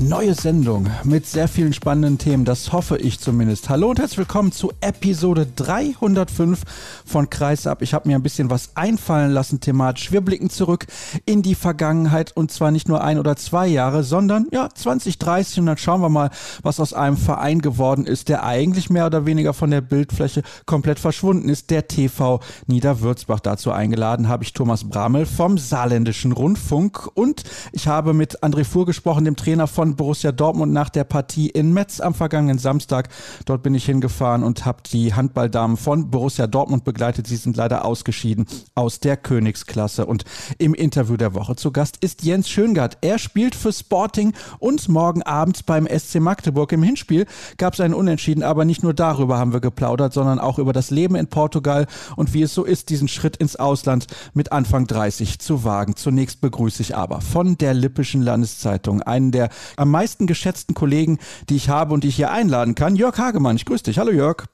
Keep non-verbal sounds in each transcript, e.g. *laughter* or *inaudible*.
neue Sendung mit sehr vielen spannenden Themen, das hoffe ich zumindest. Hallo und herzlich willkommen zu Episode 305 von Kreisab. Ich habe mir ein bisschen was einfallen lassen thematisch. Wir blicken zurück in die Vergangenheit und zwar nicht nur ein oder zwei Jahre, sondern ja 20, 30 und dann schauen wir mal, was aus einem Verein geworden ist, der eigentlich mehr oder weniger von der Bildfläche komplett verschwunden ist, der TV Niederwürzbach. Dazu eingeladen habe ich Thomas Bramel vom Saarländischen Rundfunk und ich habe mit André Fuhr gesprochen, dem Trainer von Borussia Dortmund nach der Partie in Metz am vergangenen Samstag. Dort bin ich hingefahren und habe die Handballdamen von Borussia Dortmund begleitet. Sie sind leider ausgeschieden aus der Königsklasse. Und im Interview der Woche zu Gast ist Jens Schöngart. Er spielt für Sporting und morgen Abend beim SC Magdeburg. Im Hinspiel gab es einen Unentschieden, aber nicht nur darüber haben wir geplaudert, sondern auch über das Leben in Portugal und wie es so ist, diesen Schritt ins Ausland mit Anfang 30 zu wagen. Zunächst begrüße ich aber von der Lippischen Landeszeitung Zeitung, einen der am meisten geschätzten Kollegen, die ich habe und die ich hier einladen kann, Jörg Hagemann. Ich grüße dich. Hallo Jörg.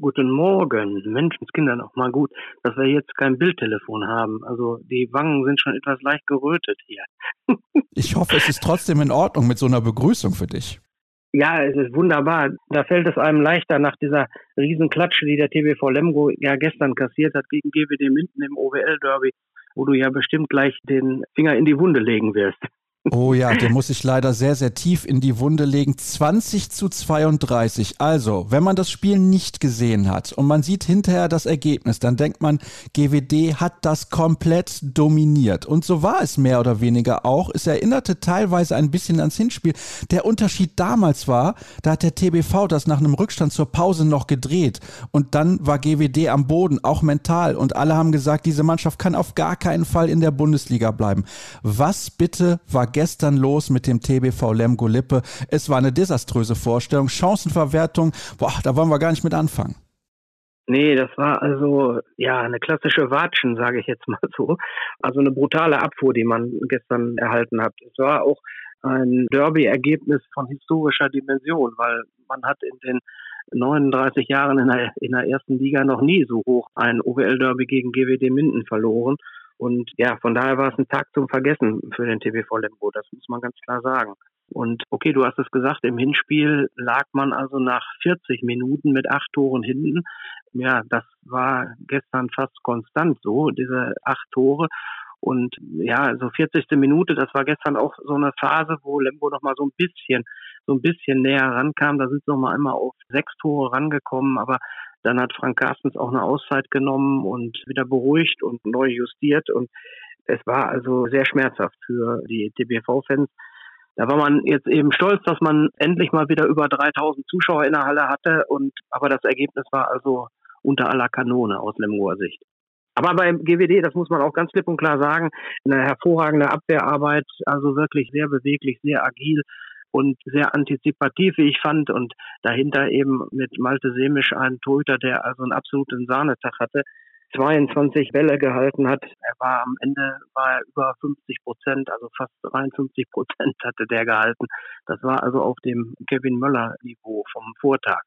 Guten Morgen, Menschenskinder noch mal gut, dass wir jetzt kein Bildtelefon haben. Also die Wangen sind schon etwas leicht gerötet hier. *laughs* ich hoffe, es ist trotzdem in Ordnung mit so einer Begrüßung für dich. Ja, es ist wunderbar. Da fällt es einem leichter nach dieser Riesenklatsche, die der TBV Lemgo ja gestern kassiert hat gegen GWD Minden im OWL-Derby, wo du ja bestimmt gleich den Finger in die Wunde legen wirst. Oh ja, der muss sich leider sehr, sehr tief in die Wunde legen. 20 zu 32. Also, wenn man das Spiel nicht gesehen hat und man sieht hinterher das Ergebnis, dann denkt man, GWD hat das komplett dominiert. Und so war es mehr oder weniger auch. Es erinnerte teilweise ein bisschen ans Hinspiel. Der Unterschied damals war, da hat der TBV das nach einem Rückstand zur Pause noch gedreht. Und dann war GWD am Boden, auch mental. Und alle haben gesagt, diese Mannschaft kann auf gar keinen Fall in der Bundesliga bleiben. Was bitte war gestern los mit dem TBV Lemgo Lippe. Es war eine desaströse Vorstellung. Chancenverwertung, boah, da wollen wir gar nicht mit anfangen. Nee, das war also ja eine klassische Watschen, sage ich jetzt mal so. Also eine brutale Abfuhr, die man gestern erhalten hat. Es war auch ein Derby-Ergebnis von historischer Dimension, weil man hat in den 39 Jahren in der, in der ersten Liga noch nie so hoch ein OWL-Derby gegen GWD Minden verloren. Und ja, von daher war es ein Tag zum Vergessen für den TBV Lemgo, das muss man ganz klar sagen. Und okay, du hast es gesagt, im Hinspiel lag man also nach 40 Minuten mit acht Toren hinten. Ja, das war gestern fast konstant so, diese acht Tore. Und ja, so 40. Minute, das war gestern auch so eine Phase, wo Lemgo noch mal so ein bisschen, so ein bisschen näher rankam. Da sind sie noch mal einmal auf sechs Tore rangekommen, aber dann hat Frank Carstens auch eine Auszeit genommen und wieder beruhigt und neu justiert. Und es war also sehr schmerzhaft für die TBV-Fans. Da war man jetzt eben stolz, dass man endlich mal wieder über 3000 Zuschauer in der Halle hatte. Und, aber das Ergebnis war also unter aller Kanone aus Lemgoer Sicht. Aber beim GWD, das muss man auch ganz klipp und klar sagen, eine hervorragende Abwehrarbeit, also wirklich sehr beweglich, sehr agil und sehr antizipativ, wie ich fand. Und dahinter eben mit Malte Semisch ein Torhüter, der also einen absoluten Sahnetag hatte. 22 Bälle gehalten hat. Er war am Ende war über 50 Prozent, also fast 53 Prozent hatte der gehalten. Das war also auf dem Kevin Möller Niveau vom Vortag.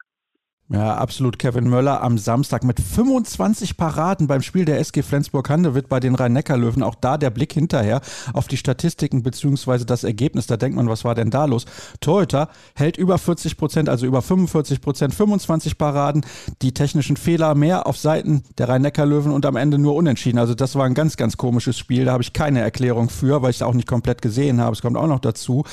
Ja, absolut. Kevin Möller am Samstag mit 25 Paraden beim Spiel der SG Flensburg-Handewitt bei den Rhein-Neckar-Löwen. Auch da der Blick hinterher auf die Statistiken beziehungsweise das Ergebnis. Da denkt man, was war denn da los? Torhüter hält über 40 Prozent, also über 45 Prozent, 25 Paraden. Die technischen Fehler mehr auf Seiten der Rhein-Neckar-Löwen und am Ende nur unentschieden. Also das war ein ganz, ganz komisches Spiel. Da habe ich keine Erklärung für, weil ich es auch nicht komplett gesehen habe. Es kommt auch noch dazu.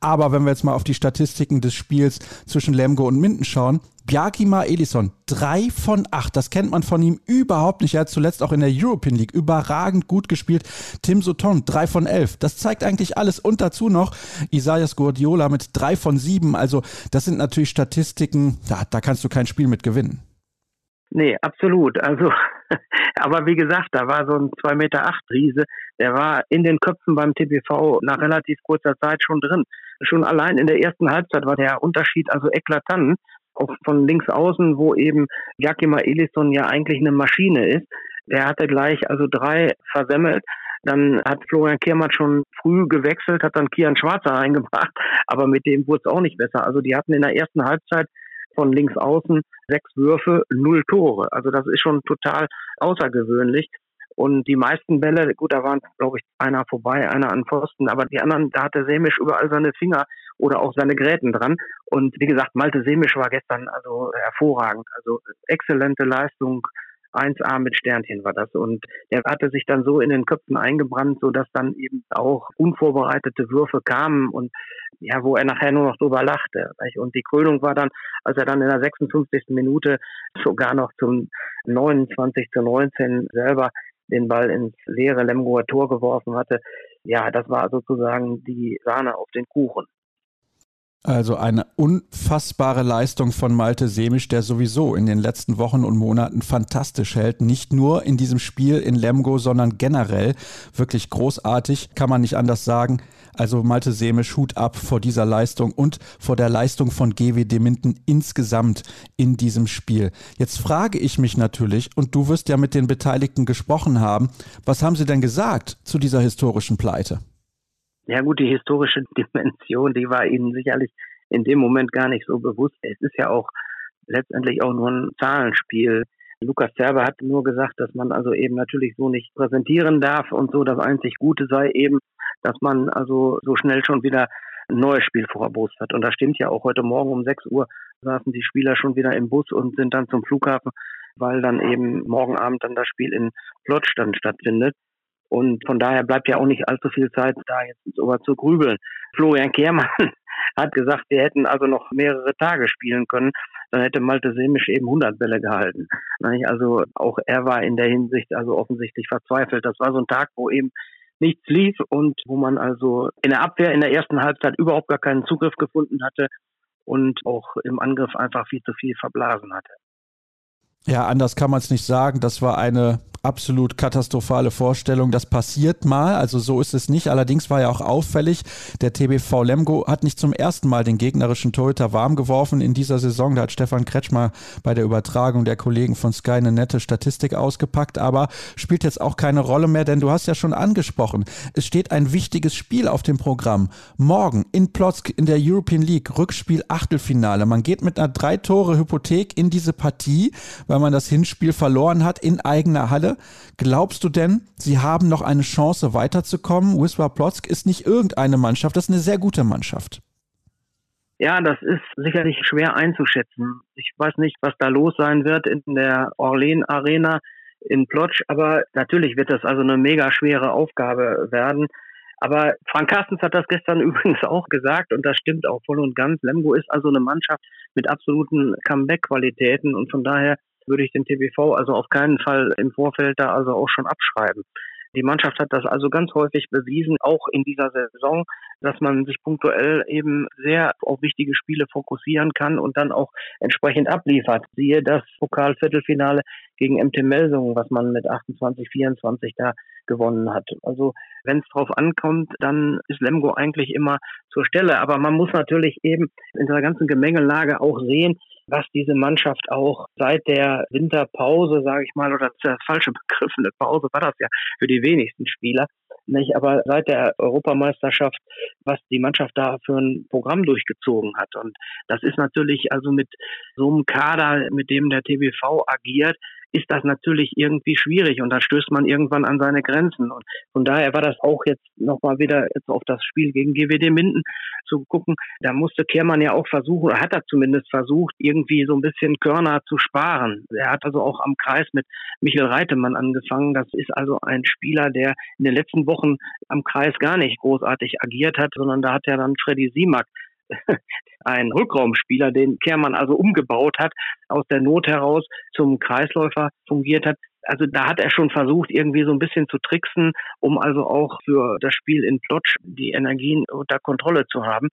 Aber wenn wir jetzt mal auf die Statistiken des Spiels zwischen Lemgo und Minden schauen, Bjarkima Elisson, drei von acht. Das kennt man von ihm überhaupt nicht. Er hat zuletzt auch in der European League überragend gut gespielt. Tim Sutton, drei von elf. Das zeigt eigentlich alles. Und dazu noch Isaias Guardiola mit drei von sieben. Also, das sind natürlich Statistiken, da, da kannst du kein Spiel mit gewinnen. Nee, absolut. Also, *laughs* aber wie gesagt, da war so ein 2,8 Meter Riese, der war in den Köpfen beim TBV nach relativ kurzer Zeit schon drin. Schon allein in der ersten Halbzeit war der Unterschied also eklatant. Auch von links außen, wo eben Jakima Elisson ja eigentlich eine Maschine ist. Der hatte gleich also drei versemmelt. Dann hat Florian Kehrmann schon früh gewechselt, hat dann Kian Schwarzer *laughs* reingebracht, aber mit dem wurde es auch nicht besser. Also die hatten in der ersten Halbzeit von links außen sechs Würfe, null Tore. Also das ist schon total außergewöhnlich. Und die meisten Bälle, gut, da waren, glaube ich, einer vorbei, einer an Pfosten, aber die anderen, da hatte Semisch überall seine Finger oder auch seine Gräten dran. Und wie gesagt, Malte Semisch war gestern also hervorragend. Also exzellente Leistung, 1A mit Sternchen war das. Und der hatte sich dann so in den Köpfen eingebrannt, so dass dann eben auch unvorbereitete Würfe kamen und ja, wo er nachher nur noch drüber lachte. Und die Krönung war dann, als er dann in der 56. Minute sogar noch zum 29 zu 19 selber den Ball ins leere Lemgoer Tor geworfen hatte. Ja, das war sozusagen die Sahne auf den Kuchen. Also eine unfassbare Leistung von Malte Semisch, der sowieso in den letzten Wochen und Monaten fantastisch hält. Nicht nur in diesem Spiel in Lemgo, sondern generell wirklich großartig, kann man nicht anders sagen. Also Malte Semisch, Hut ab vor dieser Leistung und vor der Leistung von GWD Minden insgesamt in diesem Spiel. Jetzt frage ich mich natürlich, und du wirst ja mit den Beteiligten gesprochen haben, was haben sie denn gesagt zu dieser historischen Pleite? Ja gut, die historische *laughs* Dimension, die war Ihnen sicherlich in dem Moment gar nicht so bewusst. Es ist ja auch letztendlich auch nur ein Zahlenspiel. Lukas Zerber hat nur gesagt, dass man also eben natürlich so nicht präsentieren darf und so das einzig Gute sei eben, dass man also so schnell schon wieder ein neues Spiel vorerbost hat. Und das stimmt ja auch. Heute Morgen um 6 Uhr saßen die Spieler schon wieder im Bus und sind dann zum Flughafen, weil dann eben morgen Abend dann das Spiel in Plotsch dann stattfindet. Und von daher bleibt ja auch nicht allzu viel Zeit, da jetzt sogar zu grübeln. Florian Kehrmann *laughs* hat gesagt, wir hätten also noch mehrere Tage spielen können. Dann hätte Malte Semisch eben 100 Bälle gehalten. Also auch er war in der Hinsicht also offensichtlich verzweifelt. Das war so ein Tag, wo eben nichts lief und wo man also in der Abwehr in der ersten Halbzeit überhaupt gar keinen Zugriff gefunden hatte und auch im Angriff einfach viel zu viel verblasen hatte. Ja, anders kann man es nicht sagen. Das war eine absolut katastrophale Vorstellung. Das passiert mal, also so ist es nicht. Allerdings war ja auch auffällig, der TBV Lemgo hat nicht zum ersten Mal den gegnerischen Torhüter warm geworfen in dieser Saison. Da hat Stefan Kretschmer bei der Übertragung der Kollegen von Sky eine nette Statistik ausgepackt, aber spielt jetzt auch keine Rolle mehr, denn du hast ja schon angesprochen, es steht ein wichtiges Spiel auf dem Programm. Morgen in Plotzk in der European League, Rückspiel Achtelfinale. Man geht mit einer drei Tore Hypothek in diese Partie, weil man das Hinspiel verloren hat in eigener Halle. Glaubst du denn, sie haben noch eine Chance weiterzukommen? Wisła Plotzk ist nicht irgendeine Mannschaft, das ist eine sehr gute Mannschaft. Ja, das ist sicherlich schwer einzuschätzen. Ich weiß nicht, was da los sein wird in der Orlen Arena in Plotsch, aber natürlich wird das also eine mega schwere Aufgabe werden. Aber Frank Carstens hat das gestern *laughs* übrigens auch gesagt und das stimmt auch voll und ganz. Lemgo ist also eine Mannschaft mit absoluten Comeback-Qualitäten und von daher würde ich den TBV also auf keinen Fall im Vorfeld da also auch schon abschreiben. Die Mannschaft hat das also ganz häufig bewiesen, auch in dieser Saison, dass man sich punktuell eben sehr auf wichtige Spiele fokussieren kann und dann auch entsprechend abliefert. Siehe das Pokalviertelfinale gegen MT Melsungen, was man mit 28, 24 da gewonnen hat. Also wenn es drauf ankommt, dann ist Lemgo eigentlich immer zur Stelle. Aber man muss natürlich eben in der ganzen Gemengelage auch sehen, was diese Mannschaft auch seit der Winterpause, sage ich mal, oder das ist der falsche Begriff, eine Pause war das ja für die wenigsten Spieler, nicht? Aber seit der Europameisterschaft, was die Mannschaft da für ein Programm durchgezogen hat. Und das ist natürlich also mit so einem Kader, mit dem der TBV agiert, ist das natürlich irgendwie schwierig und da stößt man irgendwann an seine Grenzen. Und von daher war das auch jetzt nochmal wieder jetzt auf das Spiel gegen GWD Minden zu gucken. Da musste Kehrmann ja auch versuchen, oder hat er zumindest versucht, irgendwie so ein bisschen Körner zu sparen. Er hat also auch am Kreis mit Michael Reitemann angefangen. Das ist also ein Spieler, der in den letzten Wochen am Kreis gar nicht großartig agiert hat, sondern da hat er dann Freddy Simak ein Rückraumspieler, den Kehrmann also umgebaut hat, aus der Not heraus zum Kreisläufer fungiert hat. Also da hat er schon versucht, irgendwie so ein bisschen zu tricksen, um also auch für das Spiel in Plotsch die Energien unter Kontrolle zu haben.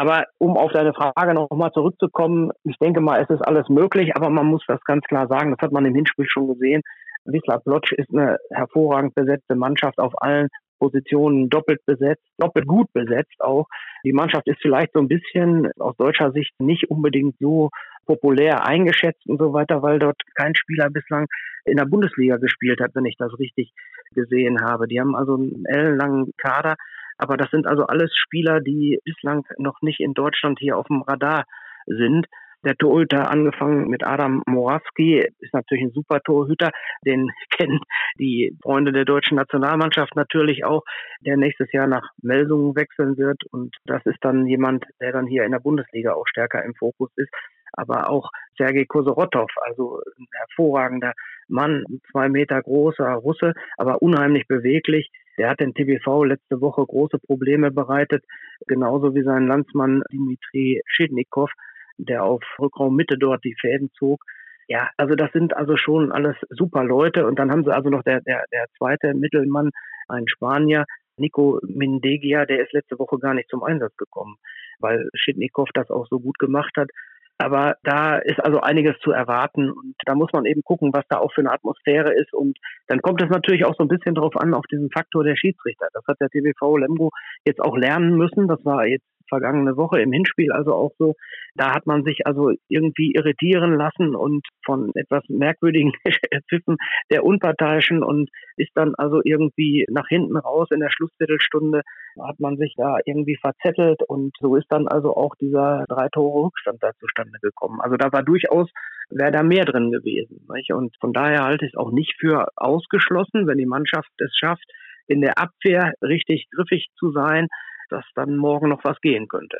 Aber um auf deine Frage nochmal zurückzukommen, ich denke mal, es ist alles möglich, aber man muss das ganz klar sagen, das hat man im Hinspiel schon gesehen. Wisla Plotsch ist eine hervorragend besetzte Mannschaft auf allen Positionen doppelt besetzt, doppelt gut besetzt auch. Die Mannschaft ist vielleicht so ein bisschen aus deutscher Sicht nicht unbedingt so populär eingeschätzt und so weiter, weil dort kein Spieler bislang in der Bundesliga gespielt hat, wenn ich das richtig gesehen habe. Die haben also einen ellenlangen Kader, aber das sind also alles Spieler, die bislang noch nicht in Deutschland hier auf dem Radar sind. Der Torhüter, angefangen mit Adam Morawski, ist natürlich ein super Torhüter. Den *laughs* kennen die Freunde der deutschen Nationalmannschaft natürlich auch, der nächstes Jahr nach Melsungen wechseln wird. Und das ist dann jemand, der dann hier in der Bundesliga auch stärker im Fokus ist. Aber auch Sergei Kosorotov, also ein hervorragender Mann, zwei Meter großer Russe, aber unheimlich beweglich. Der hat den TBV letzte Woche große Probleme bereitet, genauso wie sein Landsmann Dimitri Schidnikow der auf Rückraummitte dort die Fäden zog. Ja, also das sind also schon alles super Leute. Und dann haben sie also noch der, der, der zweite Mittelmann, ein Spanier, Nico Mindegia, der ist letzte Woche gar nicht zum Einsatz gekommen, weil Schitnikow das auch so gut gemacht hat. Aber da ist also einiges zu erwarten und da muss man eben gucken, was da auch für eine Atmosphäre ist. Und dann kommt es natürlich auch so ein bisschen drauf an, auf diesen Faktor der Schiedsrichter. Das hat der TVV Lemgo jetzt auch lernen müssen. Das war jetzt vergangene Woche im Hinspiel also auch so. Da hat man sich also irgendwie irritieren lassen und von etwas merkwürdigen *laughs* Pfiffen der Unparteiischen und ist dann also irgendwie nach hinten raus in der Schlussviertelstunde hat man sich da irgendwie verzettelt und so ist dann also auch dieser drei Tore Rückstand da zustande gekommen. Also da war durchaus wäre da mehr drin gewesen. Nicht? Und von daher halte ich es auch nicht für ausgeschlossen, wenn die Mannschaft es schafft, in der Abwehr richtig griffig zu sein, dass dann morgen noch was gehen könnte.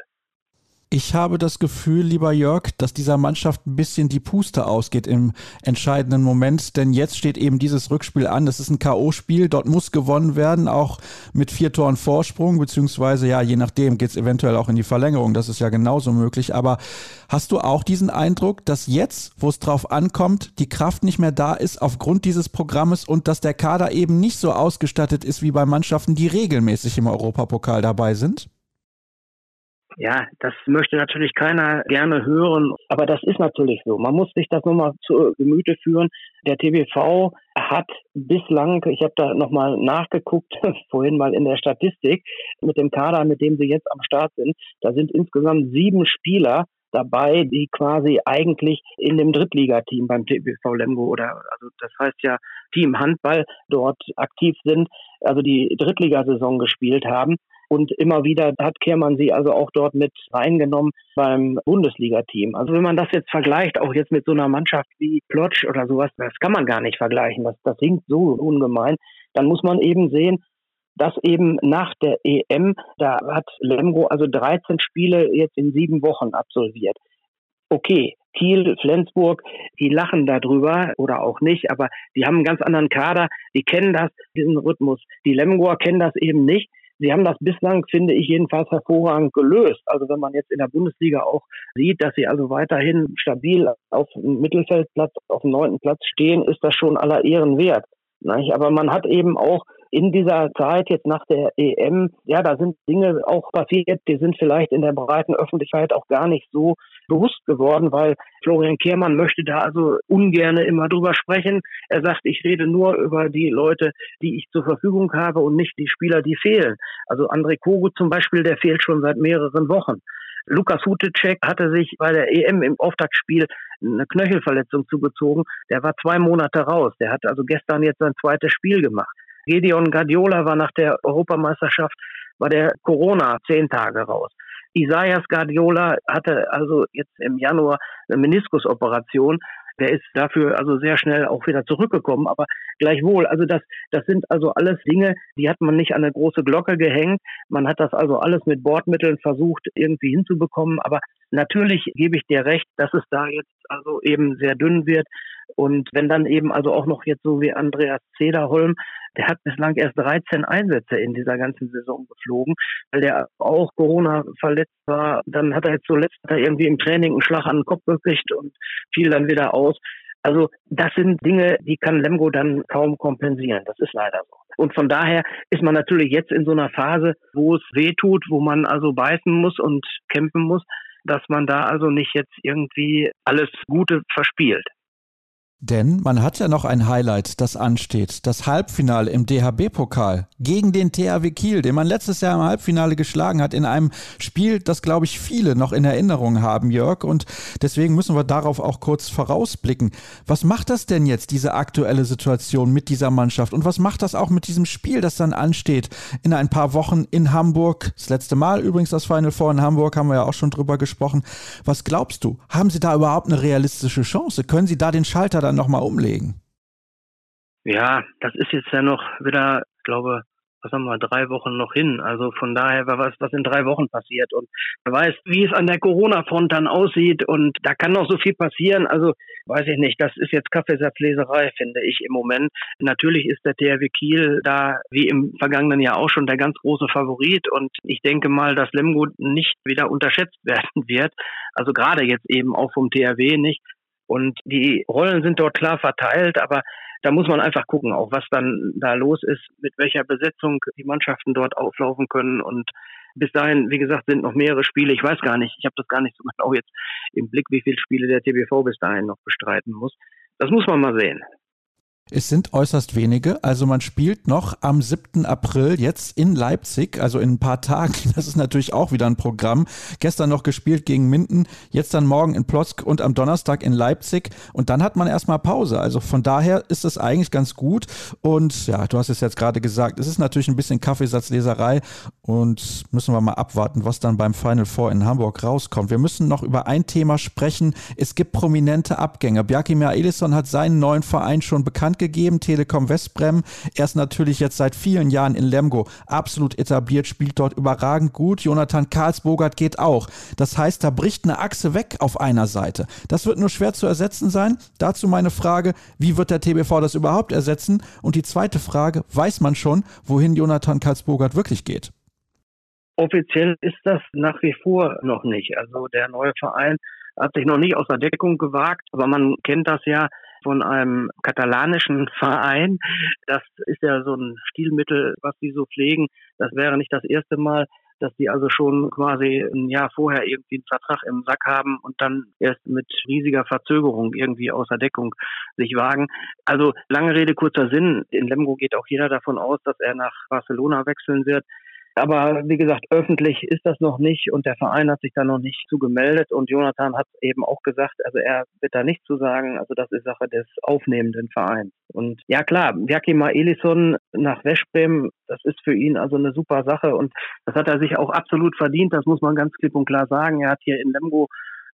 Ich habe das Gefühl, lieber Jörg, dass dieser Mannschaft ein bisschen die Puste ausgeht im entscheidenden Moment, denn jetzt steht eben dieses Rückspiel an. Das ist ein K.O.-Spiel, dort muss gewonnen werden, auch mit vier Toren Vorsprung, beziehungsweise ja, je nachdem geht es eventuell auch in die Verlängerung, das ist ja genauso möglich. Aber hast du auch diesen Eindruck, dass jetzt, wo es drauf ankommt, die Kraft nicht mehr da ist aufgrund dieses Programmes und dass der Kader eben nicht so ausgestattet ist wie bei Mannschaften, die regelmäßig im Europapokal dabei sind? Ja, das möchte natürlich keiner gerne hören, aber das ist natürlich so. Man muss sich das nochmal zu Gemüte führen. Der TBV hat bislang, ich habe da nochmal nachgeguckt, *laughs* vorhin mal in der Statistik, mit dem Kader, mit dem sie jetzt am Start sind, da sind insgesamt sieben Spieler dabei, die quasi eigentlich in dem Drittligateam beim TBV Lemgo oder also das heißt ja Team Handball dort aktiv sind, also die Drittligasaison gespielt haben. Und immer wieder hat Kehrmann sie also auch dort mit reingenommen beim Bundesliga-Team. Also wenn man das jetzt vergleicht, auch jetzt mit so einer Mannschaft wie Plotsch oder sowas, das kann man gar nicht vergleichen. Das, das hinkt so ungemein. Dann muss man eben sehen, dass eben nach der EM, da hat Lemgo also 13 Spiele jetzt in sieben Wochen absolviert. Okay, Kiel, Flensburg, die lachen darüber oder auch nicht, aber die haben einen ganz anderen Kader, die kennen das, diesen Rhythmus. Die Lemgoer kennen das eben nicht. Sie haben das bislang, finde ich, jedenfalls hervorragend gelöst. Also wenn man jetzt in der Bundesliga auch sieht, dass sie also weiterhin stabil auf dem Mittelfeldplatz, auf dem neunten Platz stehen, ist das schon aller Ehren wert. Aber man hat eben auch in dieser Zeit jetzt nach der EM, ja, da sind Dinge auch passiert, die sind vielleicht in der breiten Öffentlichkeit auch gar nicht so bewusst geworden, weil Florian Kehrmann möchte da also ungerne immer drüber sprechen. Er sagt, ich rede nur über die Leute, die ich zur Verfügung habe und nicht die Spieler, die fehlen. Also André Kogu zum Beispiel, der fehlt schon seit mehreren Wochen. Lukas Hutecek hatte sich bei der EM im Auftaktspiel eine Knöchelverletzung zugezogen. Der war zwei Monate raus. Der hat also gestern jetzt sein zweites Spiel gemacht. Gedeon Guardiola war nach der Europameisterschaft war der Corona zehn Tage raus. Isaias Guardiola hatte also jetzt im Januar eine Meniskusoperation. Der ist dafür also sehr schnell auch wieder zurückgekommen. Aber gleichwohl, also das, das sind also alles Dinge, die hat man nicht an eine große Glocke gehängt. Man hat das also alles mit Bordmitteln versucht irgendwie hinzubekommen. Aber natürlich gebe ich dir recht, dass es da jetzt also eben sehr dünn wird. Und wenn dann eben also auch noch jetzt so wie Andreas Zederholm der hat bislang erst 13 Einsätze in dieser ganzen Saison geflogen, weil der auch Corona verletzt war. Dann hat er jetzt zuletzt irgendwie im Training einen Schlag an den Kopf gekriegt und fiel dann wieder aus. Also das sind Dinge, die kann Lemgo dann kaum kompensieren. Das ist leider so. Und von daher ist man natürlich jetzt in so einer Phase, wo es weh tut, wo man also beißen muss und kämpfen muss, dass man da also nicht jetzt irgendwie alles Gute verspielt. Denn man hat ja noch ein Highlight, das ansteht. Das Halbfinale im DHB-Pokal gegen den THW Kiel, den man letztes Jahr im Halbfinale geschlagen hat, in einem Spiel, das, glaube ich, viele noch in Erinnerung haben, Jörg. Und deswegen müssen wir darauf auch kurz vorausblicken. Was macht das denn jetzt, diese aktuelle Situation mit dieser Mannschaft? Und was macht das auch mit diesem Spiel, das dann ansteht in ein paar Wochen in Hamburg? Das letzte Mal übrigens das Final Four in Hamburg, haben wir ja auch schon drüber gesprochen. Was glaubst du? Haben Sie da überhaupt eine realistische Chance? Können Sie da den Schalter dann dann nochmal umlegen? Ja, das ist jetzt ja noch wieder, ich glaube, was haben wir, drei Wochen noch hin. Also von daher was, was in drei Wochen passiert. Und wer weiß, wie es an der Corona-Front dann aussieht. Und da kann noch so viel passieren. Also weiß ich nicht. Das ist jetzt Kaffeesatzleserei, finde ich im Moment. Natürlich ist der THW Kiel da, wie im vergangenen Jahr auch schon, der ganz große Favorit. Und ich denke mal, dass Lemgo nicht wieder unterschätzt *laughs* werden wird. Also gerade jetzt eben auch vom THW nicht. Und die Rollen sind dort klar verteilt, aber da muss man einfach gucken, auch was dann da los ist, mit welcher Besetzung die Mannschaften dort auflaufen können. Und bis dahin, wie gesagt, sind noch mehrere Spiele. Ich weiß gar nicht, ich habe das gar nicht so *laughs* genau jetzt im Blick, wie viele Spiele der TBV bis dahin noch bestreiten muss. Das muss man mal sehen. Es sind äußerst wenige. Also man spielt noch am 7. April jetzt in Leipzig, also in ein paar Tagen. *laughs* Das ist natürlich auch wieder ein Programm. Gestern noch gespielt gegen Minden, jetzt dann morgen in Plotzk und am Donnerstag in Leipzig. Und dann hat man erstmal Pause. Also von daher ist es eigentlich ganz gut. Und ja, du hast es jetzt gerade gesagt, es ist natürlich ein bisschen Kaffeesatzleserei und müssen wir mal abwarten, was dann beim Final Four in Hamburg rauskommt. Wir müssen noch über ein Thema sprechen. Es gibt prominente Abgänge. Bjarkimir Elisson hat seinen neuen Verein schon bekannt gegeben, Telekom Westbrem. Er ist natürlich jetzt seit vielen Jahren in Lemgo absolut etabliert, spielt dort überragend gut. Jonathan Karlsbogert geht auch. Das heißt, da bricht eine Achse weg auf einer Seite. Das wird nur schwer zu ersetzen sein. Dazu meine Frage, wie wird der TBV das überhaupt ersetzen? Und die zweite Frage, weiß man schon, wohin Jonathan Karlsbogert wirklich geht? Offiziell ist das nach wie vor noch nicht. Also der neue Verein hat sich noch nicht aus der Deckung gewagt, aber man kennt das ja, von einem katalanischen Verein. Das ist ja so ein Stilmittel, was die so pflegen. Das wäre nicht das erste Mal, dass die also schon quasi ein Jahr vorher irgendwie einen Vertrag im Sack haben und dann erst mit riesiger Verzögerung irgendwie außer Deckung sich wagen. Also lange Rede, kurzer Sinn. In Lemgo geht auch jeder davon aus, dass er nach Barcelona wechseln wird. Aber wie gesagt, öffentlich ist das noch nicht und der Verein hat sich da noch nicht zu gemeldet und Jonathan hat eben auch gesagt, also er wird da nichts zu sagen, also das ist Sache des aufnehmenden Vereins. Und ja klar, Jakima Elisson nach Westbrem, das ist für ihn also eine super Sache und das hat er sich auch absolut verdient, das muss man ganz klipp und klar sagen. Er hat hier in Lemgo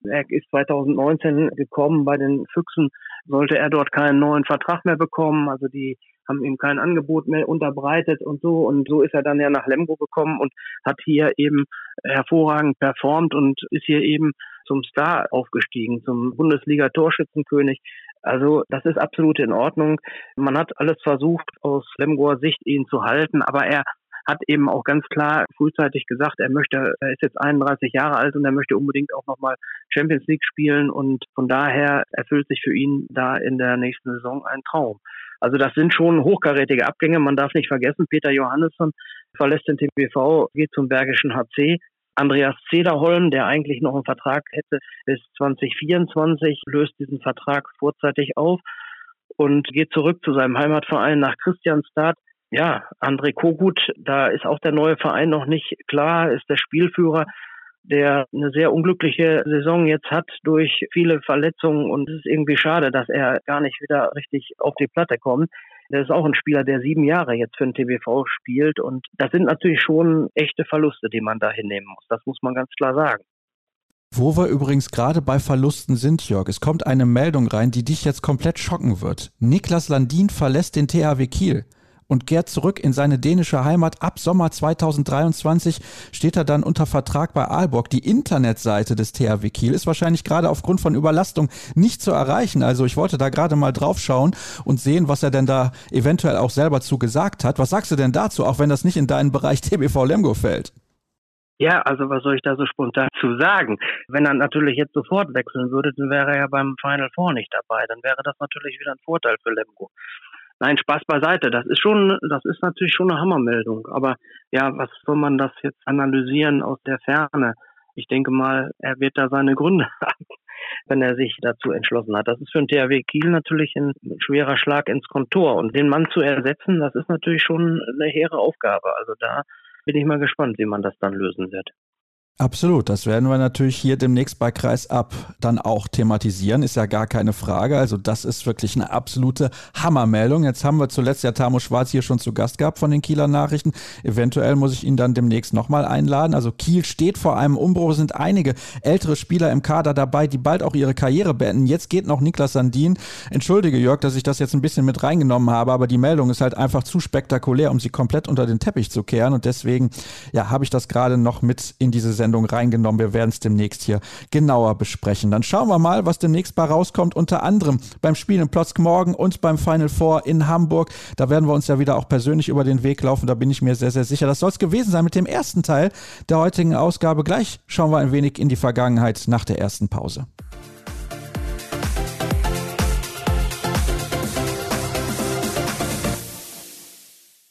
er ist 2019 gekommen bei den Füchsen, sollte er dort keinen neuen Vertrag mehr bekommen. Also die haben ihm kein Angebot mehr unterbreitet und so. Und so ist er dann ja nach Lemgo gekommen und hat hier eben hervorragend performt und ist hier eben zum Star aufgestiegen, zum Bundesliga-Torschützenkönig. Also das ist absolut in Ordnung. Man hat alles versucht, aus Lemgoer Sicht ihn zu halten, aber er hat eben auch ganz klar frühzeitig gesagt, er möchte, er ist jetzt 31 Jahre alt und er möchte unbedingt auch nochmal Champions League spielen und von daher erfüllt sich für ihn da in der nächsten Saison ein Traum. Also das sind schon hochkarätige Abgänge. Man darf nicht vergessen, Peter Johannesson verlässt den TBV, geht zum Bergischen HC. Andreas Zederholm, der eigentlich noch einen Vertrag hätte bis 2024, löst diesen Vertrag vorzeitig auf und geht zurück zu seinem Heimatverein nach Christianstadt. Ja, André Kogut, da ist auch der neue Verein noch nicht klar, ist der Spielführer der eine sehr unglückliche Saison jetzt hat durch viele Verletzungen und es ist irgendwie schade, dass er gar nicht wieder richtig auf die Platte kommt. Der ist auch ein Spieler, der sieben Jahre jetzt für den TBV spielt und das sind natürlich schon echte Verluste, die man da hinnehmen muss. Das muss man ganz klar sagen. Wo wir übrigens gerade bei Verlusten sind, Jörg, es kommt eine Meldung rein, die dich jetzt komplett schocken wird. Niklas Landin verlässt den THW Kiel und kehrt zurück in seine dänische Heimat. Ab Sommer 2023 steht er dann unter Vertrag bei Aalborg. Die Internetseite des THW Kiel ist wahrscheinlich gerade aufgrund von Überlastung nicht zu erreichen. Also ich wollte da gerade mal drauf schauen und sehen, was er denn da eventuell auch selber zu gesagt hat. Was sagst du denn dazu, auch wenn das nicht in deinen Bereich TBV Lemgo fällt? Ja, also was soll ich da so spontan zu sagen? Wenn er natürlich jetzt sofort wechseln würde, dann wäre er ja beim Final Four nicht dabei. Dann wäre das natürlich wieder ein Vorteil für Lemgo. Nein, Spaß beiseite. Das ist schon, das ist natürlich schon eine Hammermeldung. Aber ja, was soll man das jetzt analysieren aus der Ferne? Ich denke mal, er wird da seine Gründe *laughs* haben. wenn er sich dazu entschlossen hat. Das ist für den THW Kiel natürlich ein schwerer Schlag ins Kontor. Und den Mann zu ersetzen, das ist natürlich schon eine hehre Aufgabe. Also da bin ich mal gespannt, wie man das dann lösen wird. Absolut, das werden wir natürlich hier demnächst bei Kreis ab dann auch thematisieren, ist ja gar keine Frage. Also das ist wirklich eine absolute Hammermeldung. Jetzt haben wir zuletzt ja Tamo Schwarz hier schon zu Gast gehabt von den Kieler Nachrichten. Eventuell muss ich ihn dann demnächst nochmal einladen. Also Kiel steht vor einem Umbruch, sind einige ältere Spieler im Kader dabei, die bald auch ihre Karriere beenden. Jetzt geht noch Niklas Sandin. Entschuldige Jörg, dass ich das jetzt ein bisschen mit reingenommen habe, aber die Meldung ist halt einfach zu spektakulär, um sie komplett unter den Teppich zu kehren. Und deswegen, ja, habe ich das gerade noch mit in diese Sendung Sendung reingenommen. Wir werden es demnächst hier genauer besprechen. Dann schauen wir mal, was demnächst bei rauskommt. Unter anderem beim Spiel in Plotzk morgen und beim Final Four in Hamburg. Da werden wir uns ja wieder auch persönlich über den Weg laufen. Da bin ich mir sehr, sehr sicher. Das soll es gewesen sein mit dem ersten Teil der heutigen Ausgabe. Gleich schauen wir ein wenig in die Vergangenheit nach der ersten Pause.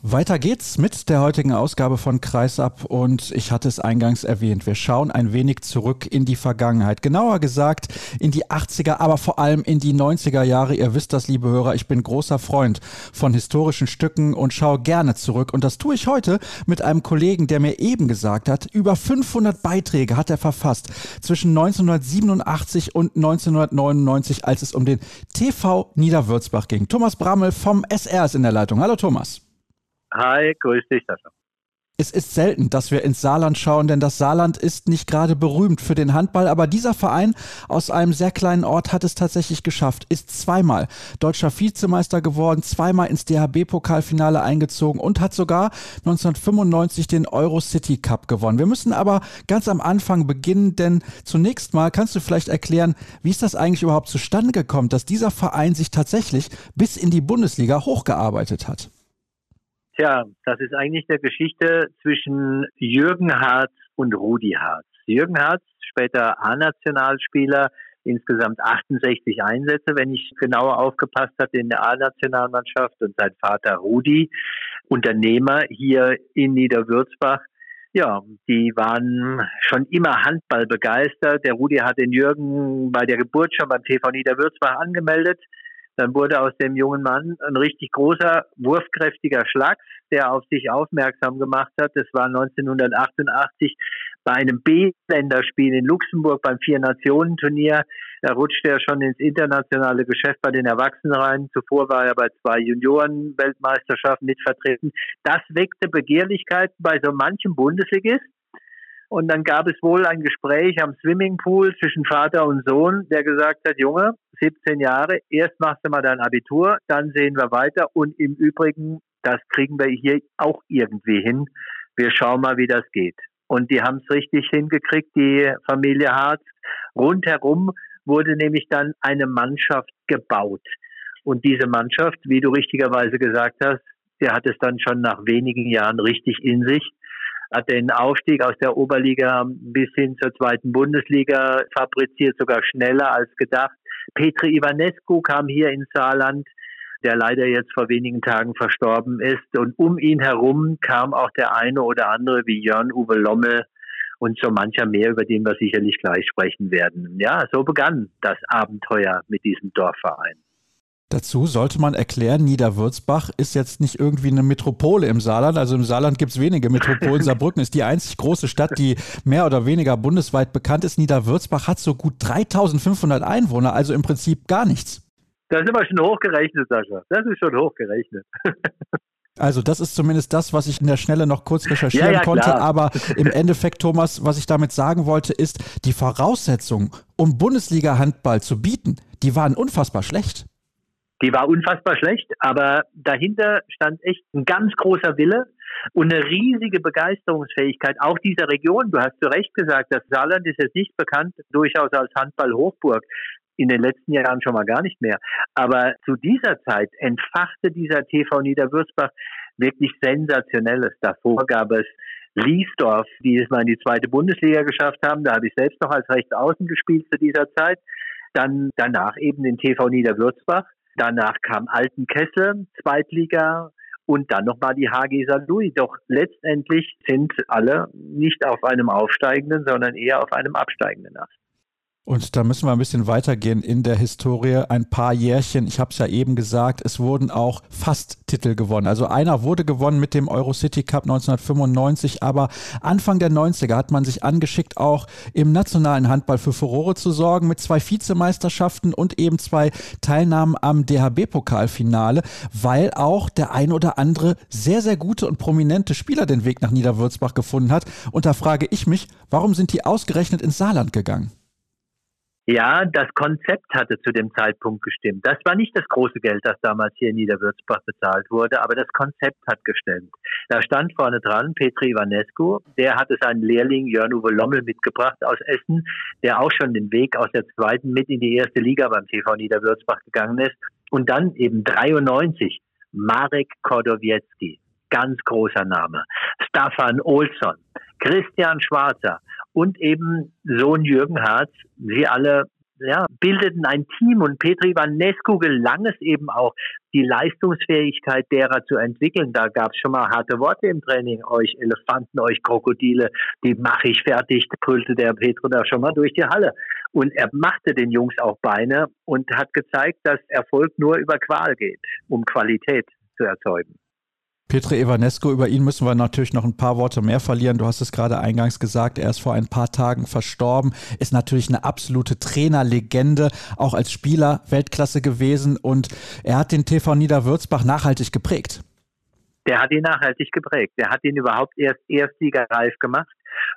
Weiter geht's mit der heutigen Ausgabe von Kreisab und ich hatte es eingangs erwähnt. Wir schauen ein wenig zurück in die Vergangenheit. Genauer gesagt in die 80er, aber vor allem in die 90er Jahre. Ihr wisst das, liebe Hörer, ich bin großer Freund von historischen Stücken und schaue gerne zurück. Und das tue ich heute mit einem Kollegen, der mir eben gesagt hat, über 500 Beiträge hat er verfasst zwischen 1987 und 1999, als es um den TV Niederwürzbach ging. Thomas Brammel vom SR ist in der Leitung. Hallo Thomas. Hi, grüß dich, Sascha. Es ist selten, dass wir ins Saarland schauen, denn das Saarland ist nicht gerade berühmt für den Handball, aber dieser Verein aus einem sehr kleinen Ort hat es tatsächlich geschafft, ist zweimal deutscher Vizemeister geworden, zweimal ins DHB-Pokalfinale eingezogen und hat sogar 1995 den Eurocity Cup gewonnen. Wir müssen aber ganz am Anfang beginnen, denn zunächst mal kannst du vielleicht erklären, wie ist das eigentlich überhaupt zustande gekommen, dass dieser Verein sich tatsächlich bis in die Bundesliga hochgearbeitet hat? Tja, das ist eigentlich der Geschichte zwischen Jürgen Harz und Rudi Harz. Jürgen Harz, später A-Nationalspieler, insgesamt 68 Einsätze, wenn ich genauer aufgepasst habe in der A-Nationalmannschaft und sein Vater Rudi, Unternehmer hier in Niederwürzbach. Ja, die waren schon immer Handball begeistert. Der Rudi hat den Jürgen bei der Geburt schon beim TV Niederwürzbach angemeldet. Dann wurde aus dem jungen Mann ein richtig großer, wurfkräftiger Schlag, der auf sich aufmerksam gemacht hat. Das war 1988 bei einem B-Länderspiel in Luxemburg beim Vier-Nationen-Turnier. Da rutschte er schon ins internationale Geschäft bei den Erwachsenen rein. Zuvor war er bei zwei Junioren-Weltmeisterschaften mitvertreten. Das weckte Begehrlichkeiten bei so manchem Bundesligist. Und dann gab es wohl ein Gespräch am Swimmingpool zwischen Vater und Sohn, der gesagt hat, Junge, 17 Jahre, erst machst du mal dein Abitur, dann sehen wir weiter und im Übrigen, das kriegen wir hier auch irgendwie hin. Wir schauen mal, wie das geht. Und die haben es richtig hingekriegt, die Familie Harz. Rundherum wurde nämlich dann eine Mannschaft gebaut. Und diese Mannschaft, wie du richtigerweise gesagt hast, der hat es dann schon nach wenigen Jahren richtig in sich den Aufstieg aus der Oberliga bis hin zur zweiten Bundesliga fabriziert, sogar schneller als gedacht. Petri Ivanescu kam hier ins Saarland, der leider jetzt vor wenigen Tagen verstorben ist. Und um ihn herum kam auch der eine oder andere wie Jörn Uwe Lommel und so mancher mehr, über den wir sicherlich gleich sprechen werden. Ja, so begann das Abenteuer mit diesem Dorfverein. Dazu sollte man erklären, Niederwürzbach ist jetzt nicht irgendwie eine Metropole im Saarland. Also im Saarland gibt es wenige Metropolen. *laughs* Saarbrücken ist die einzig große Stadt, die mehr oder weniger bundesweit bekannt ist. Niederwürzbach hat so gut 3500 Einwohner, also im Prinzip gar nichts. Das ist aber schon hochgerechnet, Sascha. Das ist schon hochgerechnet. *laughs* Also das ist zumindest das, was ich in der Schnelle noch kurz recherchieren ja, ja, konnte. Klar. Aber *laughs* im Endeffekt, Thomas, was ich damit sagen wollte, ist, die Voraussetzungen, um Bundesliga-Handball zu bieten, die waren unfassbar schlecht. Die war unfassbar schlecht, aber dahinter stand echt ein ganz großer Wille und eine riesige Begeisterungsfähigkeit auch dieser Region. Du hast zu Recht gesagt, das Saarland ist jetzt nicht bekannt durchaus als Handball-Hochburg. In den letzten Jahren schon mal gar nicht mehr. Aber zu dieser Zeit entfachte dieser TV Niederwürzbach wirklich Sensationelles. Davor gab es Liesdorf, die es mal in die zweite Bundesliga geschafft haben. Da habe ich selbst noch als Rechtsaußen gespielt zu dieser Zeit. Dann danach eben den TV Niederwürzbach. Danach kam Altenkessel, Zweitliga und dann nochmal die HG Louis. Doch letztendlich sind alle nicht auf einem aufsteigenden, sondern eher auf einem absteigenden Ast. Und da müssen wir ein bisschen weitergehen in der Historie. Ein paar Jährchen, ich habe es ja eben gesagt, es wurden auch fast Titel gewonnen. Also einer wurde gewonnen mit dem Eurocity Cup 1995, aber Anfang der 90er hat man sich angeschickt, auch im nationalen Handball für Furore zu sorgen, mit zwei Vizemeisterschaften und eben zwei Teilnahmen am DHB-Pokalfinale, weil auch der ein oder andere sehr, sehr gute und prominente Spieler den Weg nach Niederwürzbach gefunden hat. Und da frage ich mich, warum sind die ausgerechnet ins Saarland gegangen? Ja, das Konzept hatte zu dem Zeitpunkt gestimmt. Das war nicht das große Geld, das damals hier in Niederwürzbach bezahlt wurde, aber das Konzept hat gestimmt. Da stand vorne dran Petri Ivanescu, der hatte seinen Lehrling Jörn-Uwe Lommel mitgebracht aus Essen, der auch schon den Weg aus der zweiten mit in die erste Liga beim TV Niederwürzbach gegangen ist. Und dann eben 93 Marek Kordowiecki, ganz großer Name. Staffan Olsson, Christian Schwarzer, und eben Sohn Jürgen Harz. Sie alle ja, bildeten ein Team und Petri Vanescu gelang es eben auch, die Leistungsfähigkeit derer zu entwickeln. Da gab es schon mal harte Worte im Training. Euch Elefanten, euch Krokodile, die mache ich fertig, brüllte der Petro da schon mal durch die Halle. Und er machte den Jungs auch Beine und hat gezeigt, dass Erfolg nur über Qual geht, um Qualität zu erzeugen. Petri Evanesco, über ihn müssen wir natürlich noch ein paar Worte mehr verlieren. Du hast es gerade eingangs gesagt, er ist vor ein paar Tagen verstorben, ist natürlich eine absolute Trainerlegende, auch als Spieler Weltklasse gewesen und er hat den TV Niederwürzbach nachhaltig geprägt. Der hat ihn nachhaltig geprägt. Der hat ihn überhaupt erst erstligareif gemacht.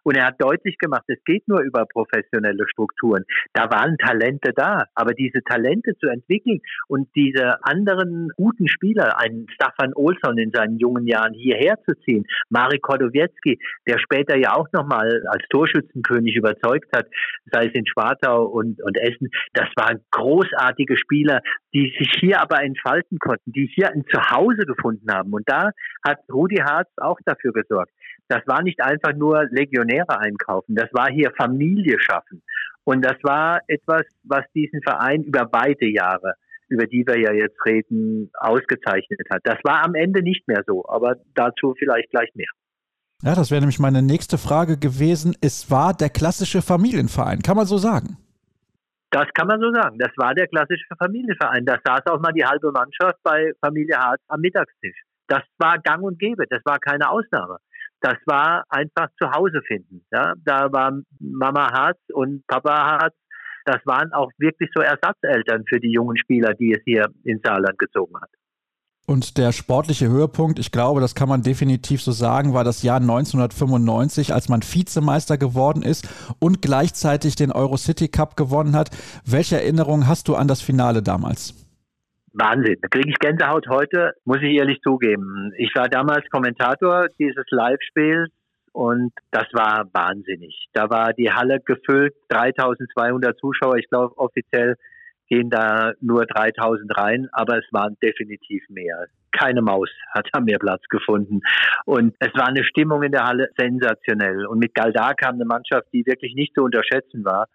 Und er hat deutlich gemacht, es geht nur über professionelle Strukturen. Da waren Talente da, aber diese Talente zu entwickeln und diese anderen guten Spieler, einen Stefan Olsson in seinen jungen Jahren hierher zu ziehen, Marek Kordowiecki, der später ja auch nochmal als Torschützenkönig überzeugt hat, sei es in Schwartau und, und Essen, das waren großartige Spieler, die sich hier aber entfalten konnten, die hier ein Zuhause gefunden haben. Und da hat Rudi Harz auch dafür gesorgt. Das war nicht einfach nur Legionäre einkaufen, das war hier Familie schaffen. Und das war etwas, was diesen Verein über weite Jahre, über die wir ja jetzt reden, ausgezeichnet hat. Das war am Ende nicht mehr so, aber dazu vielleicht gleich mehr. Ja, das wäre nämlich meine nächste Frage gewesen. Es war der klassische Familienverein, kann man so sagen? Das kann man so sagen. Das war der klassische Familienverein. Da saß auch mal die halbe Mannschaft bei Familie Harz am Mittagstisch. Das war gang und gäbe. Das war keine Ausnahme das war einfach zu Hause finden. Ja, da war Mama Harz und Papa Harz. Das waren auch wirklich so Ersatzeltern für die jungen Spieler, die es hier ins Saarland gezogen hat. Und der sportliche Höhepunkt, ich glaube, das kann man definitiv so sagen, war das Jahr 1995, als man Vizemeister geworden ist und gleichzeitig den Eurocity Cup gewonnen hat. Welche Erinnerungen hast du an das Finale damals? Wahnsinn. Da kriege ich Gänsehaut heute, muss ich ehrlich zugeben. Ich war damals Kommentator dieses Live-Spiels und das war wahnsinnig. Da war die Halle gefüllt, 3200 Zuschauer. Ich glaube, offiziell gehen da nur 3000 rein, aber es waren definitiv mehr. Keine Maus hat da mehr Platz gefunden. Und es war eine Stimmung in der Halle sensationell. Und mit Galdar kam eine Mannschaft, die wirklich nicht zu unterschätzen war.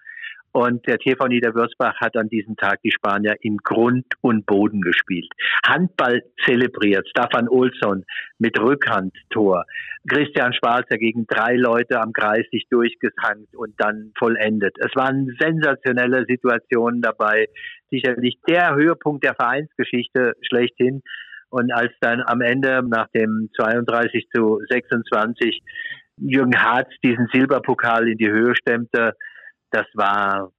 Und der TV Niederwürzbach hat an diesem Tag die Spanier in Grund und Boden gespielt. Handball zelebriert. Stefan Olsson mit Rückhandtor. Christian Schwarzer gegen drei Leute am Kreis sich durchgehangt und dann vollendet. Es waren sensationelle Situationen dabei. Sicherlich der Höhepunkt der Vereinsgeschichte schlechthin. Und als dann am Ende nach dem 32 zu 26 Jürgen Harz diesen Silberpokal in die Höhe stemmte, das war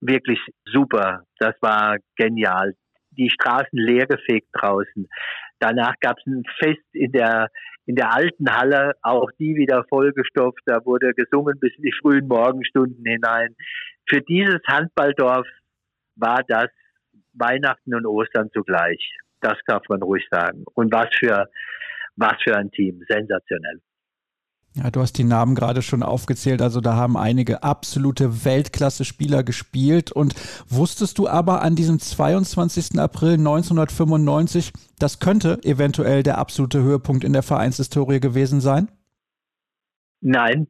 wirklich super. Das war genial. Die Straßen leergefegt draußen. Danach gab es ein Fest in der in der alten Halle, auch die wieder vollgestopft. Da wurde gesungen bis in die frühen Morgenstunden hinein. Für dieses Handballdorf war das Weihnachten und Ostern zugleich. Das darf man ruhig sagen. Und was für was für ein Team, sensationell. Ja, du hast die Namen gerade schon aufgezählt. Also da haben einige absolute Weltklasse-Spieler gespielt. Und wusstest du aber an diesem 22. April 1995, das könnte eventuell der absolute Höhepunkt in der Vereinshistorie gewesen sein? Nein,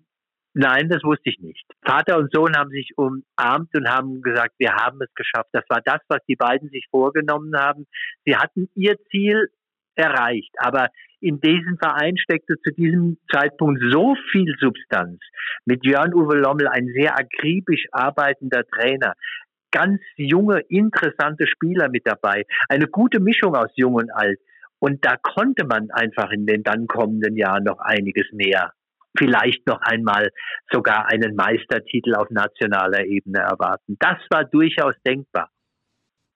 Nein, das wusste ich nicht. Vater und Sohn haben sich umarmt und haben gesagt, wir haben es geschafft. Das war das, was die beiden sich vorgenommen haben. Sie hatten ihr Ziel erreicht. Aber in diesem Verein steckte zu diesem Zeitpunkt so viel Substanz. Mit Jörn Uwe Lommel ein sehr akribisch arbeitender Trainer, ganz junge, interessante Spieler mit dabei, eine gute Mischung aus jung und alt. Und da konnte man einfach in den dann kommenden Jahren noch einiges mehr. Vielleicht noch einmal sogar einen Meistertitel auf nationaler Ebene erwarten. Das war durchaus denkbar.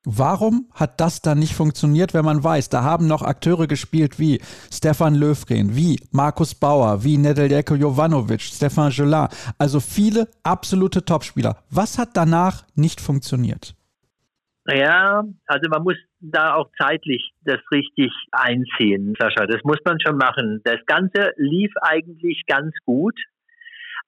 Warum hat das dann nicht funktioniert, wenn man weiß, da haben noch Akteure gespielt wie Stefan Löfgren, wie Markus Bauer, wie Nedeljko Jovanovic, Stefan Gelin, also viele absolute Topspieler. Was hat danach nicht funktioniert? Ja, also man muss da auch zeitlich das richtig einziehen, Sascha. Das muss man schon machen. Das Ganze lief eigentlich ganz gut,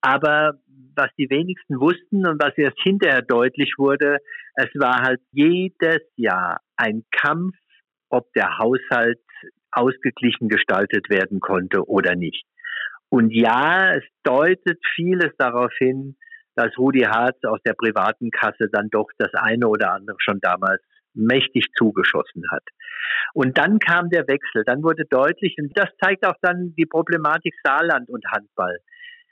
aber was die wenigsten wussten und was erst hinterher deutlich wurde, es war halt jedes Jahr ein Kampf, ob der Haushalt ausgeglichen gestaltet werden konnte oder nicht. Und ja, es deutet vieles darauf hin, dass Rudi Harz aus der privaten Kasse dann doch das eine oder andere schon damals mächtig zugeschossen hat. Und dann kam der Wechsel, dann wurde deutlich, und das zeigt auch dann die Problematik Saarland und Handball.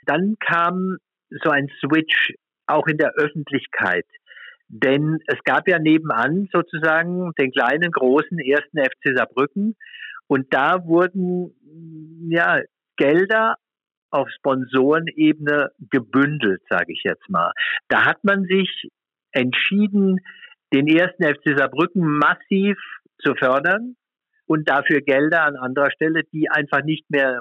Dann kam so ein Switch auch in der Öffentlichkeit. Denn es gab ja nebenan sozusagen den kleinen, großen ersten FC Saarbrücken. Und da wurden ja Gelder auf Sponsorenebene gebündelt, sage ich jetzt mal. Da hat man sich entschieden, den ersten FC Saarbrücken massiv zu fördern und dafür Gelder an anderer Stelle, die einfach nicht mehr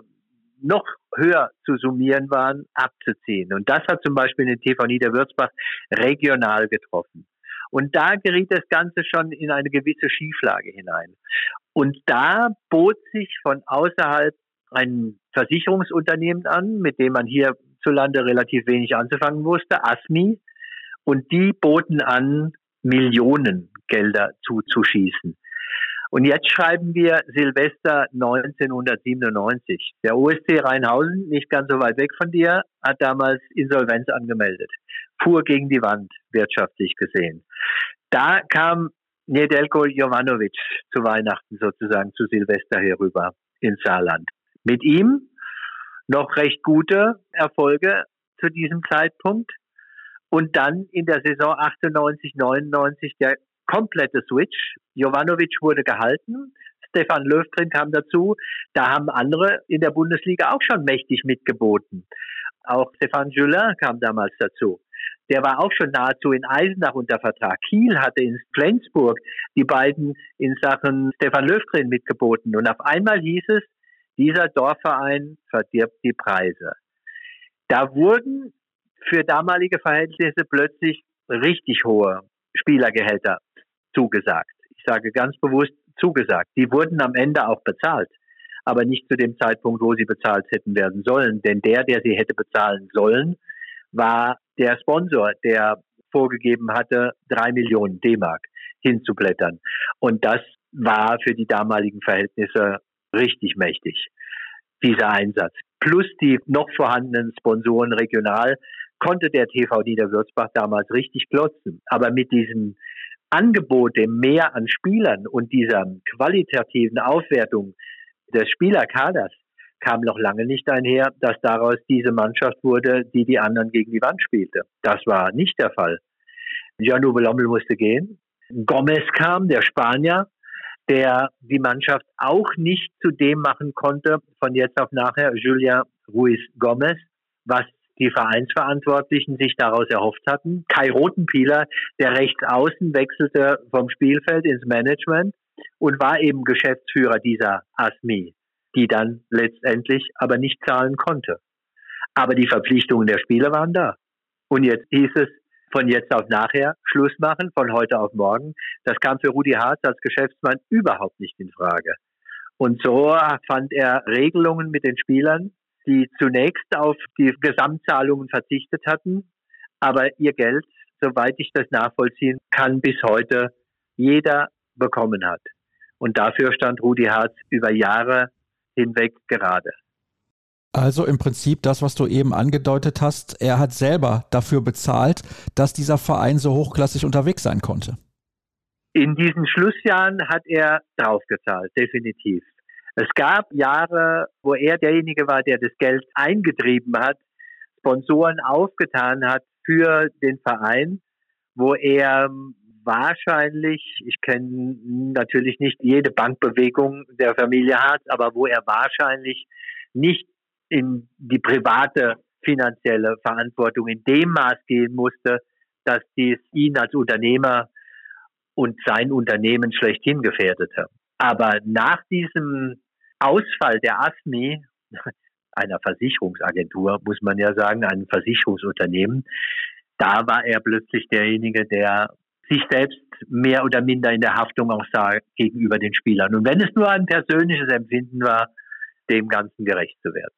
noch höher zu summieren waren, abzuziehen. Und das hat zum Beispiel den TV Niederwürzbach regional getroffen. Und da geriet das Ganze schon in eine gewisse Schieflage hinein. Und da bot sich von außerhalb ein Versicherungsunternehmen an, mit dem man hierzulande relativ wenig anzufangen wusste, ASMI. Und die boten an, Millionen Gelder zuzuschießen. Und jetzt schreiben wir Silvester 1997. Der OSC Rheinhausen, nicht ganz so weit weg von dir, hat damals Insolvenz angemeldet. Fuhr gegen die Wand, wirtschaftlich gesehen. Da kam Nedelko Jovanovic zu Weihnachten sozusagen zu Silvester herüber ins Saarland. Mit ihm noch recht gute Erfolge zu diesem Zeitpunkt. Und dann in der Saison 98, 99 der komplette Switch. Jovanovic wurde gehalten. Stefan Löfgren kam dazu. Da haben andere in der Bundesliga auch schon mächtig mitgeboten. Auch Stefan Julin kam damals dazu. Der war auch schon nahezu in Eisenach unter Vertrag. Kiel hatte in Flensburg die beiden in Sachen Stefan Löfgren mitgeboten. Und auf einmal hieß es, dieser Dorfverein verdirbt die Preise. Da wurden für damalige Verhältnisse plötzlich richtig hohe Spielergehälter zugesagt. Ich sage ganz bewusst zugesagt. Die wurden am Ende auch bezahlt, aber nicht zu dem Zeitpunkt, wo sie bezahlt hätten werden sollen. Denn der, der sie hätte bezahlen sollen, war der Sponsor, der vorgegeben hatte, drei Millionen D-Mark hinzublättern. Und das war für die damaligen Verhältnisse richtig mächtig, dieser Einsatz. Plus die noch vorhandenen Sponsoren regional konnte der TV Niederwürzbach damals richtig klotzen. Aber mit diesem Angebote mehr an Spielern und dieser qualitativen Aufwertung des Spielerkaders kam noch lange nicht einher, dass daraus diese Mannschaft wurde, die die anderen gegen die Wand spielte. Das war nicht der Fall. Gianluca Lommel musste gehen. Gomez kam, der Spanier, der die Mannschaft auch nicht zu dem machen konnte, von jetzt auf nachher, Julia Ruiz Gomez, was die Vereinsverantwortlichen sich daraus erhofft hatten. Kai Rotenpieler, der rechts außen wechselte vom Spielfeld ins Management und war eben Geschäftsführer dieser ASMI, die dann letztendlich aber nicht zahlen konnte. Aber die Verpflichtungen der Spieler waren da. Und jetzt hieß es, von jetzt auf nachher Schluss machen, von heute auf morgen. Das kam für Rudi Harz als Geschäftsmann überhaupt nicht in Frage. Und so fand er Regelungen mit den Spielern, die zunächst auf die Gesamtzahlungen verzichtet hatten, aber ihr Geld, soweit ich das nachvollziehen kann, bis heute jeder bekommen hat. Und dafür stand Rudi Harz über Jahre hinweg gerade. Also im Prinzip das, was du eben angedeutet hast, er hat selber dafür bezahlt, dass dieser Verein so hochklassig unterwegs sein konnte. In diesen Schlussjahren hat er draufgezahlt, definitiv. Es gab Jahre, wo er derjenige war, der das Geld eingetrieben hat, Sponsoren aufgetan hat für den Verein, wo er wahrscheinlich, ich kenne natürlich nicht jede Bankbewegung der Familie Harz, aber wo er wahrscheinlich nicht in die private finanzielle Verantwortung in dem Maß gehen musste, dass dies ihn als Unternehmer und sein Unternehmen schlechthin gefährdete. Aber nach diesem Ausfall der ASMI, *laughs* einer Versicherungsagentur, muss man ja sagen, einem Versicherungsunternehmen, da war er plötzlich derjenige, der sich selbst mehr oder minder in der Haftung auch sah gegenüber den Spielern. Und wenn es nur ein persönliches Empfinden war, dem Ganzen gerecht zu werden.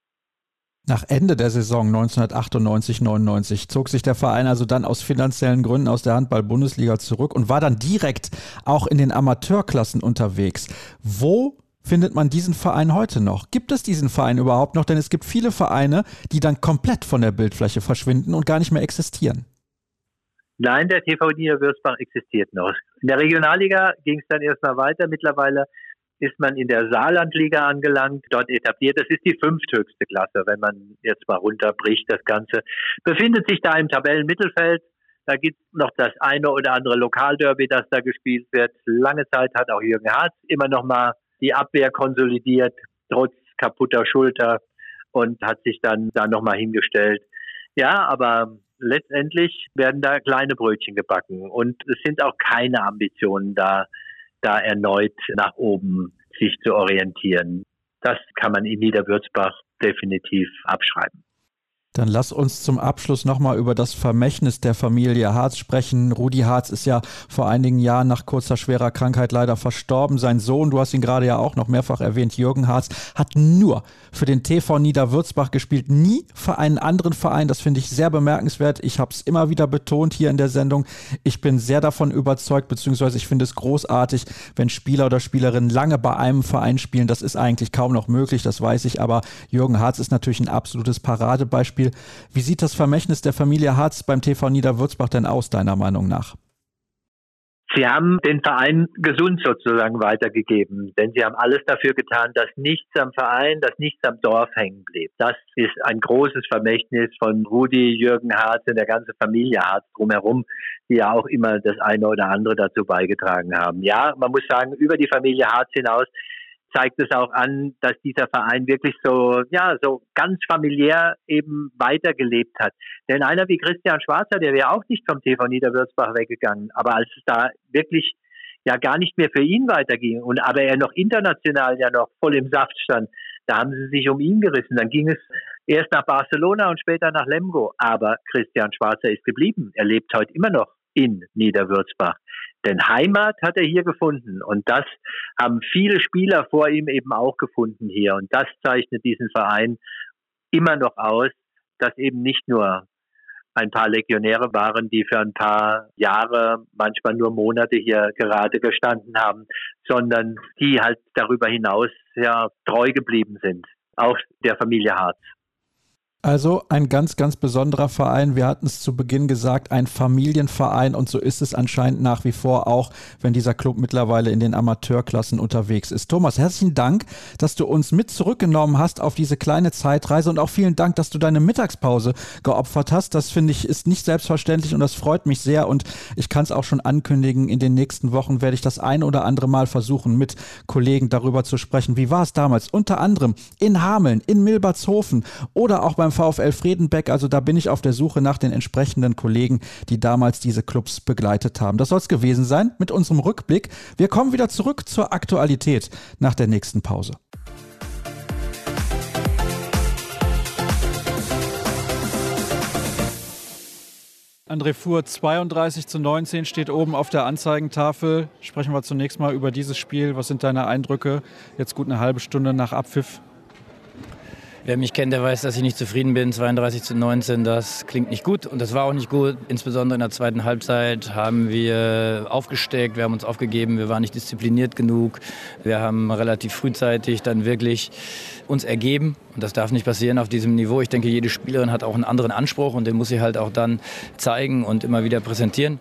Nach Ende der Saison 1998-99 zog sich der Verein also dann aus finanziellen Gründen aus der Handball-Bundesliga zurück und war dann direkt auch in den Amateurklassen unterwegs. Wo findet man diesen Verein heute noch? Gibt es diesen Verein überhaupt noch? Denn es gibt viele Vereine, die dann komplett von der Bildfläche verschwinden und gar nicht mehr existieren. Nein, der TV Niederwürzbach existiert noch. In der Regionalliga ging es dann erstmal weiter. Mittlerweile ist man in der Saarlandliga angelangt, dort etabliert. Das ist die fünfthöchste Klasse, wenn man jetzt mal runterbricht. Das Ganze befindet sich da im Tabellenmittelfeld. Da gibt es noch das eine oder andere Lokalderby, das da gespielt wird. Lange Zeit hat auch Jürgen Harz immer noch mal die Abwehr konsolidiert, trotz kaputter Schulter und hat sich dann da noch mal hingestellt. Ja, aber letztendlich werden da kleine Brötchen gebacken und es sind auch keine Ambitionen da, da erneut nach oben sich zu orientieren. Das kann man in Niederwürzbach definitiv abschreiben. Dann lass uns zum Abschluss nochmal über das Vermächtnis der Familie Harz sprechen. Rudi Harz ist ja vor einigen Jahren nach kurzer schwerer Krankheit leider verstorben. Sein Sohn, du hast ihn gerade ja auch noch mehrfach erwähnt, Jürgen Harz, hat nur für den TV Niederwürzbach gespielt, nie für einen anderen Verein. Das finde ich sehr bemerkenswert. Ich habe es immer wieder betont hier in der Sendung. Ich bin sehr davon überzeugt, beziehungsweise ich finde es großartig, wenn Spieler oder Spielerinnen lange bei einem Verein spielen. Das ist eigentlich kaum noch möglich, das weiß ich. Aber Jürgen Harz ist natürlich ein absolutes Paradebeispiel Beispiel. Wie sieht das Vermächtnis der Familie Harz beim TV Niederwürzbach denn aus, deiner Meinung nach? Sie haben den Verein gesund sozusagen weitergegeben, denn sie haben alles dafür getan, dass nichts am Verein, dass nichts am Dorf hängen blieb. Das ist ein großes Vermächtnis von Rudi, Jürgen Harz und der ganzen Familie Harz drumherum, die ja auch immer das eine oder andere dazu beigetragen haben. Ja, man muss sagen, über die Familie Harz hinaus zeigt es auch an, dass dieser Verein wirklich so, ja, so ganz familiär eben weitergelebt hat. Denn einer wie Christian Schwarzer, der wäre auch nicht vom TV Niederwürzbach weggegangen. Aber als es da wirklich ja gar nicht mehr für ihn weiterging und aber er noch international ja noch voll im Saft stand, da haben sie sich um ihn gerissen. Dann ging es erst nach Barcelona und später nach Lemgo. Aber Christian Schwarzer ist geblieben. Er lebt heute immer noch in Niederwürzbach. Denn Heimat hat er hier gefunden. Und das haben viele Spieler vor ihm eben auch gefunden hier. Und das zeichnet diesen Verein immer noch aus, dass eben nicht nur ein paar Legionäre waren, die für ein paar Jahre, manchmal nur Monate hier gerade gestanden haben, sondern die halt darüber hinaus ja treu geblieben sind, auch der Familie Harz. Also ein ganz, ganz besonderer Verein. Wir hatten es zu Beginn gesagt, ein Familienverein und so ist es anscheinend nach wie vor auch, wenn dieser Club mittlerweile in den Amateurklassen unterwegs ist. Thomas, herzlichen Dank, dass du uns mit zurückgenommen hast auf diese kleine Zeitreise und auch vielen Dank, dass du deine Mittagspause geopfert hast. Das finde ich ist nicht selbstverständlich und das freut mich sehr und ich kann es auch schon ankündigen, in den nächsten Wochen werde ich das ein oder andere Mal versuchen, mit Kollegen darüber zu sprechen. Wie war es damals? Unter anderem in Hameln, in Milbertshofen oder auch beim VfL Fredenbeck. Also da bin ich auf der Suche nach den entsprechenden Kollegen, die damals diese Clubs begleitet haben. Das soll es gewesen sein mit unserem Rückblick. Wir kommen wieder zurück zur Aktualität nach der nächsten Pause. André Fuhr 32 zu 19 steht oben auf der Anzeigentafel. Sprechen wir zunächst mal über dieses Spiel. Was sind deine Eindrücke jetzt gut eine halbe Stunde nach Abpfiff? Wer mich kennt, der weiß, dass ich nicht zufrieden bin. 32 zu 19, das klingt nicht gut und das war auch nicht gut. Insbesondere in der zweiten Halbzeit haben wir aufgesteckt, wir haben uns aufgegeben, wir waren nicht diszipliniert genug. Wir haben relativ frühzeitig dann wirklich uns ergeben und das darf nicht passieren auf diesem Niveau. Ich denke, jede Spielerin hat auch einen anderen Anspruch und den muss sie halt auch dann zeigen und immer wieder präsentieren.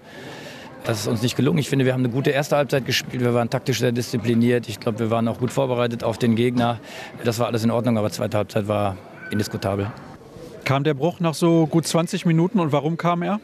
Das ist uns nicht gelungen. Ich finde, wir haben eine gute erste Halbzeit gespielt. Wir waren taktisch sehr diszipliniert. Ich glaube, wir waren auch gut vorbereitet auf den Gegner. Das war alles in Ordnung, aber zweite Halbzeit war indiskutabel. Kam der Bruch nach so gut 20 Minuten und warum kam er?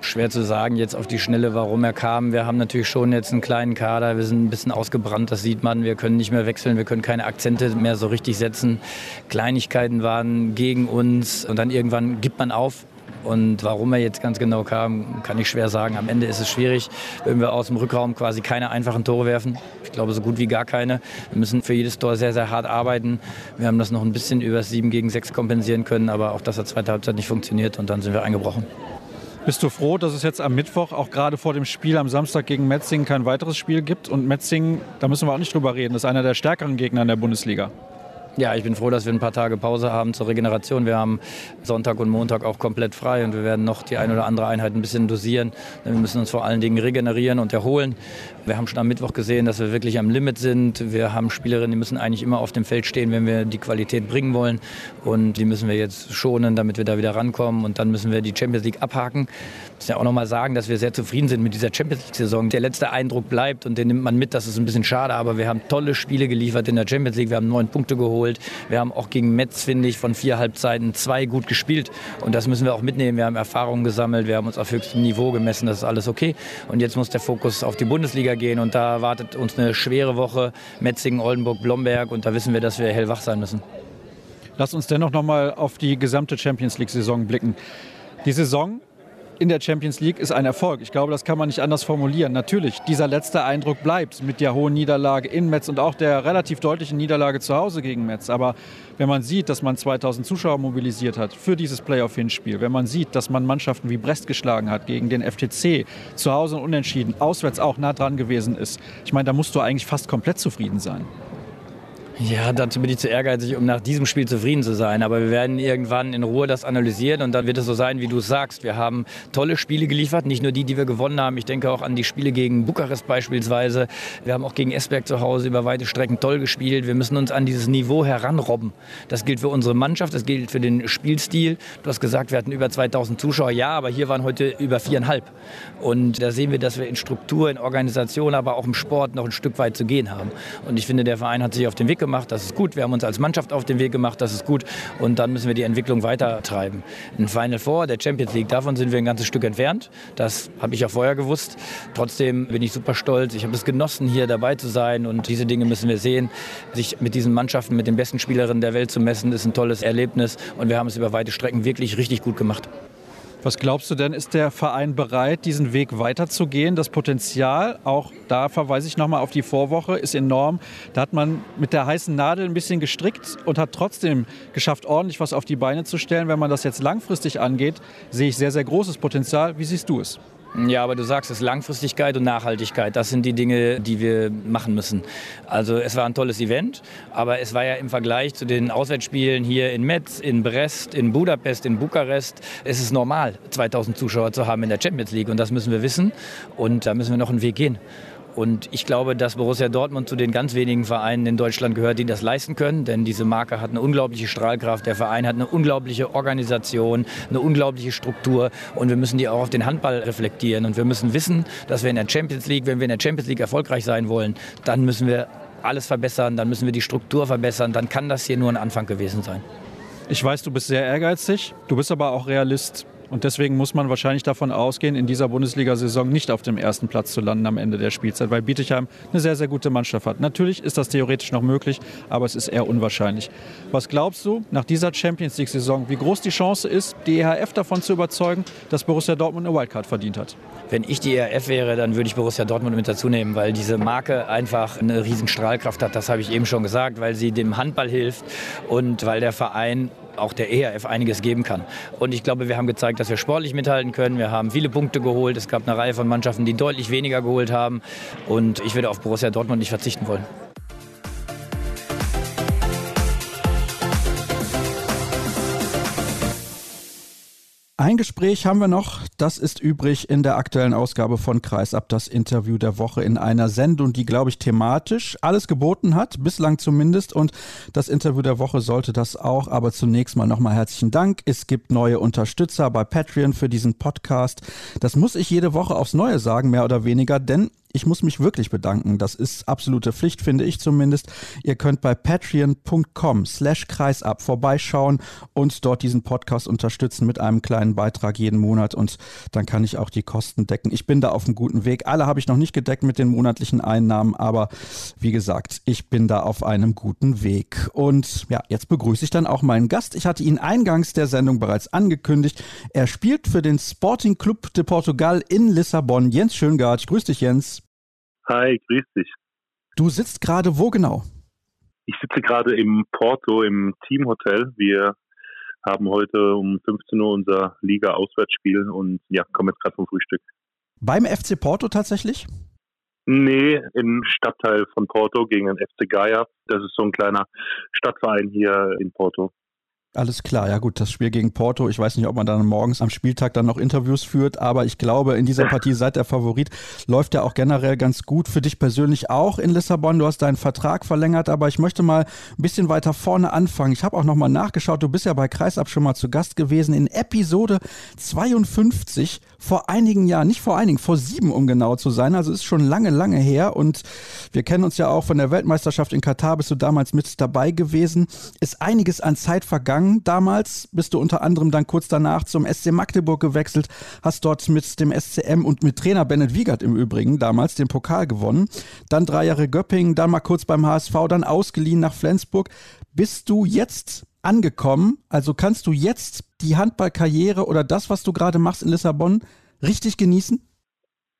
Schwer zu sagen jetzt auf die Schnelle, warum er kam. Wir haben natürlich schon jetzt einen kleinen Kader. Wir sind ein bisschen ausgebrannt, das sieht man. Wir können nicht mehr wechseln, wir können keine Akzente mehr so richtig setzen. Kleinigkeiten waren gegen uns und dann irgendwann gibt man auf. Und warum er jetzt ganz genau kam, kann ich schwer sagen. Am Ende ist es schwierig, wenn wir aus dem Rückraum quasi keine einfachen Tore werfen. Ich glaube, so gut wie gar keine. Wir müssen für jedes Tor sehr, sehr hart arbeiten. Wir haben das noch ein bisschen über 7 gegen 6 kompensieren können, aber auch das hat zweite Halbzeit nicht funktioniert und dann sind wir eingebrochen. Bist du froh, dass es jetzt am Mittwoch, auch gerade vor dem Spiel am Samstag gegen Metzingen, kein weiteres Spiel gibt? Und Metzingen, da müssen wir auch nicht drüber reden, ist einer der stärkeren Gegner in der Bundesliga. Ja, ich bin froh, dass wir ein paar Tage Pause haben zur Regeneration. Wir haben Sonntag und Montag auch komplett frei und wir werden noch die ein oder andere Einheit ein bisschen dosieren. Wir müssen uns vor allen Dingen regenerieren und erholen. Wir haben schon am Mittwoch gesehen, dass wir wirklich am Limit sind. Wir haben Spielerinnen, die müssen eigentlich immer auf dem Feld stehen, wenn wir die Qualität bringen wollen. Und die müssen wir jetzt schonen, damit wir da wieder rankommen. Und dann müssen wir die Champions League abhaken. Muss ja auch noch mal sagen, dass wir sehr zufrieden sind mit dieser Champions League-Saison. Der letzte Eindruck bleibt und den nimmt man mit. Das ist ein bisschen schade, aber wir haben tolle Spiele geliefert in der Champions League. Wir haben neun Punkte geholt. Wir haben auch gegen Metz, finde ich, von vier Halbzeiten zwei gut gespielt. Und das müssen wir auch mitnehmen. Wir haben Erfahrungen gesammelt, wir haben uns auf höchstem Niveau gemessen, das ist alles okay. Und jetzt muss der Fokus auf die Bundesliga gehen. Und da wartet uns eine schwere Woche. Metzingen, Oldenburg, Blomberg. Und da wissen wir, dass wir hellwach sein müssen. Lass uns dennoch noch mal auf die gesamte Champions League-Saison blicken. Die Saison in der Champions League ist ein Erfolg. Ich glaube, das kann man nicht anders formulieren. Natürlich, dieser letzte Eindruck bleibt mit der hohen Niederlage in Metz und auch der relativ deutlichen Niederlage zu Hause gegen Metz. Aber wenn man sieht, dass man 2000 Zuschauer mobilisiert hat für dieses Playoff-Hinspiel, wenn man sieht, dass man Mannschaften wie Brest geschlagen hat gegen den FTC, zu Hause unentschieden, auswärts auch nah dran gewesen ist, ich meine, da musst du eigentlich fast komplett zufrieden sein. Ja, dazu bin ich zu ehrgeizig, um nach diesem Spiel zufrieden zu sein. Aber wir werden irgendwann in Ruhe das analysieren und dann wird es so sein, wie du es sagst. Wir haben tolle Spiele geliefert, nicht nur die, die wir gewonnen haben. Ich denke auch an die Spiele gegen Bukarest beispielsweise. Wir haben auch gegen Esberg zu Hause über weite Strecken toll gespielt. Wir müssen uns an dieses Niveau heranrobben. Das gilt für unsere Mannschaft, das gilt für den Spielstil. Du hast gesagt, wir hatten über 2000 Zuschauer. Ja, aber hier waren heute über viereinhalb. Und da sehen wir, dass wir in Struktur, in Organisation, aber auch im Sport noch ein Stück weit zu gehen haben. Und ich finde, der Verein hat sich auf den Weg gemacht, das ist gut. Wir haben uns als Mannschaft auf den Weg gemacht, das ist gut. Und dann müssen wir die Entwicklung weiter treiben. Ein Final Four der Champions League, davon sind wir ein ganzes Stück entfernt. Das habe ich ja vorher gewusst. Trotzdem bin ich super stolz. Ich habe es genossen, hier dabei zu sein. Und diese Dinge müssen wir sehen. Sich mit diesen Mannschaften, mit den besten Spielerinnen der Welt zu messen, ist ein tolles Erlebnis. Und wir haben es über weite Strecken wirklich richtig gut gemacht. Was glaubst du denn, ist der Verein bereit, diesen Weg weiterzugehen? Das Potenzial, auch da verweise ich nochmal auf die Vorwoche, ist enorm. Da hat man mit der heißen Nadel ein bisschen gestrickt und hat trotzdem geschafft, ordentlich was auf die Beine zu stellen. Wenn man das jetzt langfristig angeht, sehe ich sehr, sehr großes Potenzial. Wie siehst du es? Ja, aber du sagst es, Langfristigkeit und Nachhaltigkeit, das sind die Dinge, die wir machen müssen. Also es war ein tolles Event, aber es war ja im Vergleich zu den Auswärtsspielen hier in Metz, in Brest, in Budapest, in Bukarest, es ist normal, 2000 Zuschauer zu haben in der Champions League und das müssen wir wissen und da müssen wir noch einen Weg gehen. Und ich glaube, dass Borussia Dortmund zu den ganz wenigen Vereinen in Deutschland gehört, die das leisten können. Denn diese Marke hat eine unglaubliche Strahlkraft. Der Verein hat eine unglaubliche Organisation, eine unglaubliche Struktur. Und wir müssen die auch auf den Handball reflektieren. Und wir müssen wissen, dass wir in der Champions League, wenn wir in der Champions League erfolgreich sein wollen, dann müssen wir alles verbessern, dann müssen wir die Struktur verbessern. Dann kann das hier nur ein Anfang gewesen sein. Ich weiß, du bist sehr ehrgeizig, du bist aber auch Realist. Und deswegen muss man wahrscheinlich davon ausgehen, in dieser Bundesliga-Saison nicht auf dem ersten Platz zu landen am Ende der Spielzeit, weil Bietigheim eine sehr, sehr gute Mannschaft hat. Natürlich ist das theoretisch noch möglich, aber es ist eher unwahrscheinlich. Was glaubst du nach dieser Champions League-Saison, wie groß die Chance ist, die EHF davon zu überzeugen, dass Borussia Dortmund eine Wildcard verdient hat? Wenn ich die ERF wäre, dann würde ich Borussia Dortmund mit dazu nehmen, weil diese Marke einfach eine riesen Strahlkraft hat. Das habe ich eben schon gesagt, weil sie dem Handball hilft und weil der Verein auch der ERF einiges geben kann. Und ich glaube, wir haben gezeigt, dass wir sportlich mithalten können. Wir haben viele Punkte geholt. Es gab eine Reihe von Mannschaften, die deutlich weniger geholt haben. Und ich würde auf Borussia Dortmund nicht verzichten wollen. Ein Gespräch haben wir noch, das ist übrig in der aktuellen Ausgabe von Kreisab, das Interview der Woche in einer Sendung, die, glaube ich, thematisch alles geboten hat, bislang zumindest. Und das Interview der Woche sollte das auch. Aber zunächst mal nochmal herzlichen Dank. Es gibt neue Unterstützer bei Patreon für diesen Podcast. Das muss ich jede Woche aufs Neue sagen, mehr oder weniger, denn ich muss mich wirklich bedanken. Das ist absolute Pflicht, finde ich zumindest. Ihr könnt bei patreon.com slash kreisab vorbeischauen und dort diesen Podcast unterstützen mit einem kleinen Beitrag jeden Monat und dann kann ich auch die Kosten decken. Ich bin da auf einem guten Weg. Alle habe ich noch nicht gedeckt mit den monatlichen Einnahmen, aber wie gesagt, ich bin da auf einem guten Weg. Und ja, jetzt begrüße ich dann auch meinen Gast. Ich hatte ihn eingangs der Sendung bereits angekündigt. Er spielt für den Sporting Club de Portugal in Lissabon. Jens Schöngard. Grüß dich, Jens. Hi, grüß dich. Du sitzt gerade wo genau? Ich sitze gerade im Porto im Teamhotel. Wir haben heute um 15 Uhr unser Liga-Auswärtsspiel und ja, kommen jetzt gerade vom Frühstück. Beim FC Porto tatsächlich? Nee, im Stadtteil von Porto gegen den FC Gaia. Das ist so ein kleiner Stadtverein hier in Porto. Alles klar, ja gut, das Spiel gegen Porto. Ich weiß nicht, ob man dann morgens am Spieltag dann noch Interviews führt, aber ich glaube, in dieser Partie seid der Favorit. Läuft ja auch generell ganz gut. Für dich persönlich auch in Lissabon. Du hast deinen Vertrag verlängert, aber ich möchte mal ein bisschen weiter vorne anfangen. Ich habe auch nochmal nachgeschaut. Du bist ja bei Kreisab schon mal zu Gast gewesen in Episode 52 vor einigen Jahren, nicht vor einigen, vor sieben, um genau zu sein. Also ist schon lange, lange her und wir kennen uns ja auch von der Weltmeisterschaft in Katar. Bist du damals mit dabei gewesen? Ist einiges an Zeit vergangen gegangen damals, bist du unter anderem dann kurz danach zum SC Magdeburg gewechselt, hast dort mit dem SCM und mit Trainer Bennett Wiegert im Übrigen damals den Pokal gewonnen. Dann drei Jahre Göppingen, dann mal kurz beim HSV, dann ausgeliehen nach Flensburg. Bist du jetzt angekommen? Also kannst du jetzt die Handballkarriere oder das, was du gerade machst in Lissabon, richtig genießen?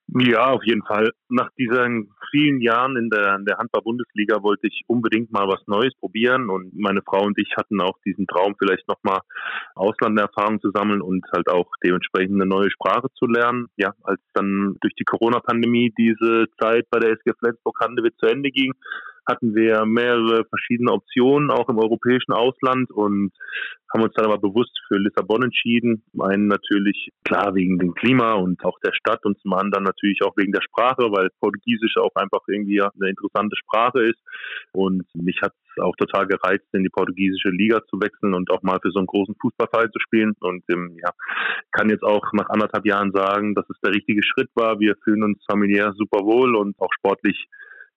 Ja, auf jeden Fall. Nach diesen vielen Jahren in der, in der Handball-Bundesliga wollte ich unbedingt mal was Neues probieren und meine Frau und ich hatten auch diesen Traum, vielleicht nochmal Auslanderfahrung zu sammeln und halt auch dementsprechend eine neue Sprache zu lernen. Ja, als dann durch die Corona-Pandemie diese Zeit bei der SG Flensburg-Handewitt zu Ende ging, hatten wir mehrere verschiedene Optionen, auch im europäischen Ausland und haben uns dann aber bewusst für Lissabon entschieden. Einen natürlich klar wegen dem Klima und auch der Stadt und zum anderen natürlich auch wegen der Sprache, weil Portugiesisch auch einfach irgendwie eine interessante Sprache ist. Und mich hat es auch total gereizt, in die portugiesische Liga zu wechseln und auch mal für so einen großen Fußballverein zu spielen. Und ähm, ja, kann jetzt auch nach anderthalb Jahren sagen, dass es der richtige Schritt war. Wir fühlen uns familiär super wohl und auch sportlich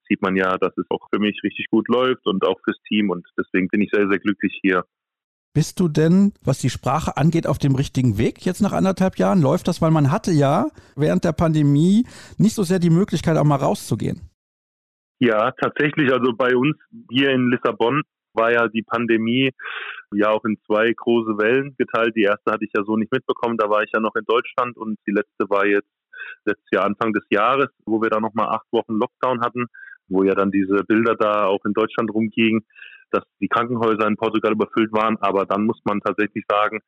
sieht man ja, dass es auch für mich richtig gut läuft und auch fürs Team. Und deswegen bin ich sehr, sehr glücklich hier. Bist du denn, was die Sprache angeht, auf dem richtigen Weg jetzt nach anderthalb Jahren? Läuft das, weil man hatte ja während der Pandemie nicht so sehr die Möglichkeit, auch mal rauszugehen? Ja, tatsächlich. Also bei uns hier in Lissabon war ja die Pandemie ja auch in zwei große Wellen geteilt. Die erste hatte ich ja so nicht mitbekommen, da war ich ja noch in Deutschland und die letzte war jetzt letztes Jahr Anfang des Jahres, wo wir da nochmal acht Wochen Lockdown hatten wo ja dann diese Bilder da auch in Deutschland rumgingen, dass die Krankenhäuser in Portugal überfüllt waren. Aber dann muss man tatsächlich sagen,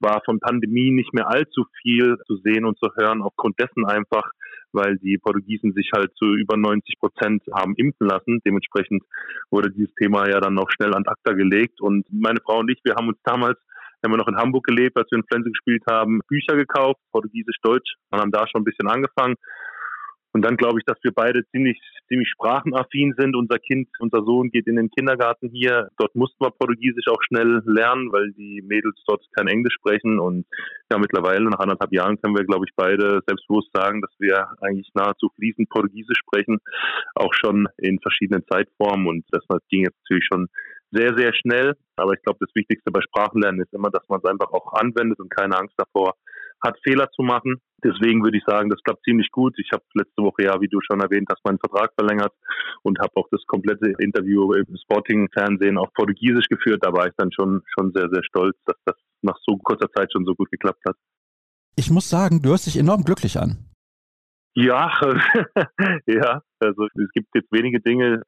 war von Pandemie nicht mehr allzu viel zu sehen und zu hören, aufgrund dessen einfach, weil die Portugiesen sich halt zu über 90 Prozent haben impfen lassen. Dementsprechend wurde dieses Thema ja dann auch schnell an ACTA gelegt. Und meine Frau und ich, wir haben uns damals haben wir noch in Hamburg gelebt, als wir in Flense gespielt haben, Bücher gekauft, Portugiesisch, Deutsch, und haben da schon ein bisschen angefangen und dann glaube ich, dass wir beide ziemlich, ziemlich sprachenaffin sind. Unser Kind, unser Sohn geht in den Kindergarten hier. Dort mussten wir Portugiesisch auch schnell lernen, weil die Mädels dort kein Englisch sprechen. Und ja, mittlerweile, nach anderthalb Jahren, können wir, glaube ich, beide selbstbewusst sagen, dass wir eigentlich nahezu fließend Portugiesisch sprechen. Auch schon in verschiedenen Zeitformen. Und das ging jetzt natürlich schon sehr, sehr schnell. Aber ich glaube, das Wichtigste bei Sprachenlernen ist immer, dass man es einfach auch anwendet und keine Angst davor hat, Fehler zu machen. Deswegen würde ich sagen, das klappt ziemlich gut. Ich habe letzte Woche ja, wie du schon erwähnt hast, meinen Vertrag verlängert und habe auch das komplette Interview im Sporting-Fernsehen auf Portugiesisch geführt. Da war ich dann schon, schon sehr, sehr stolz, dass das nach so kurzer Zeit schon so gut geklappt hat. Ich muss sagen, du hörst dich enorm glücklich an. Ja, *laughs* ja, also es gibt jetzt wenige Dinge,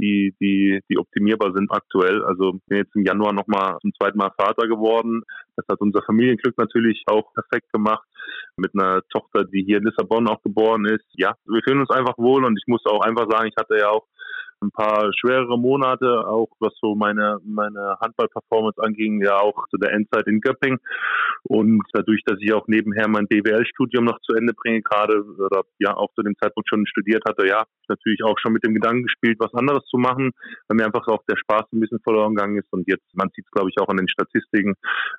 die, die, die optimierbar sind aktuell. Also bin jetzt im Januar nochmal zum zweiten Mal Vater geworden. Das hat unser Familienglück natürlich auch perfekt gemacht. Mit einer Tochter, die hier in Lissabon auch geboren ist. Ja, wir fühlen uns einfach wohl und ich muss auch einfach sagen, ich hatte ja auch ein paar schwerere Monate, auch was so meine, meine Handball-Performance anging, ja auch zu der Endzeit in Göpping. Und dadurch, dass ich auch nebenher mein BWL-Studium noch zu Ende bringe, gerade oder ja auch zu dem Zeitpunkt schon studiert hatte, ja, natürlich auch schon mit dem Gedanken gespielt, was anderes zu machen, weil mir einfach auch der Spaß ein bisschen verloren gegangen ist. Und jetzt, man sieht es glaube ich auch an den Statistiken,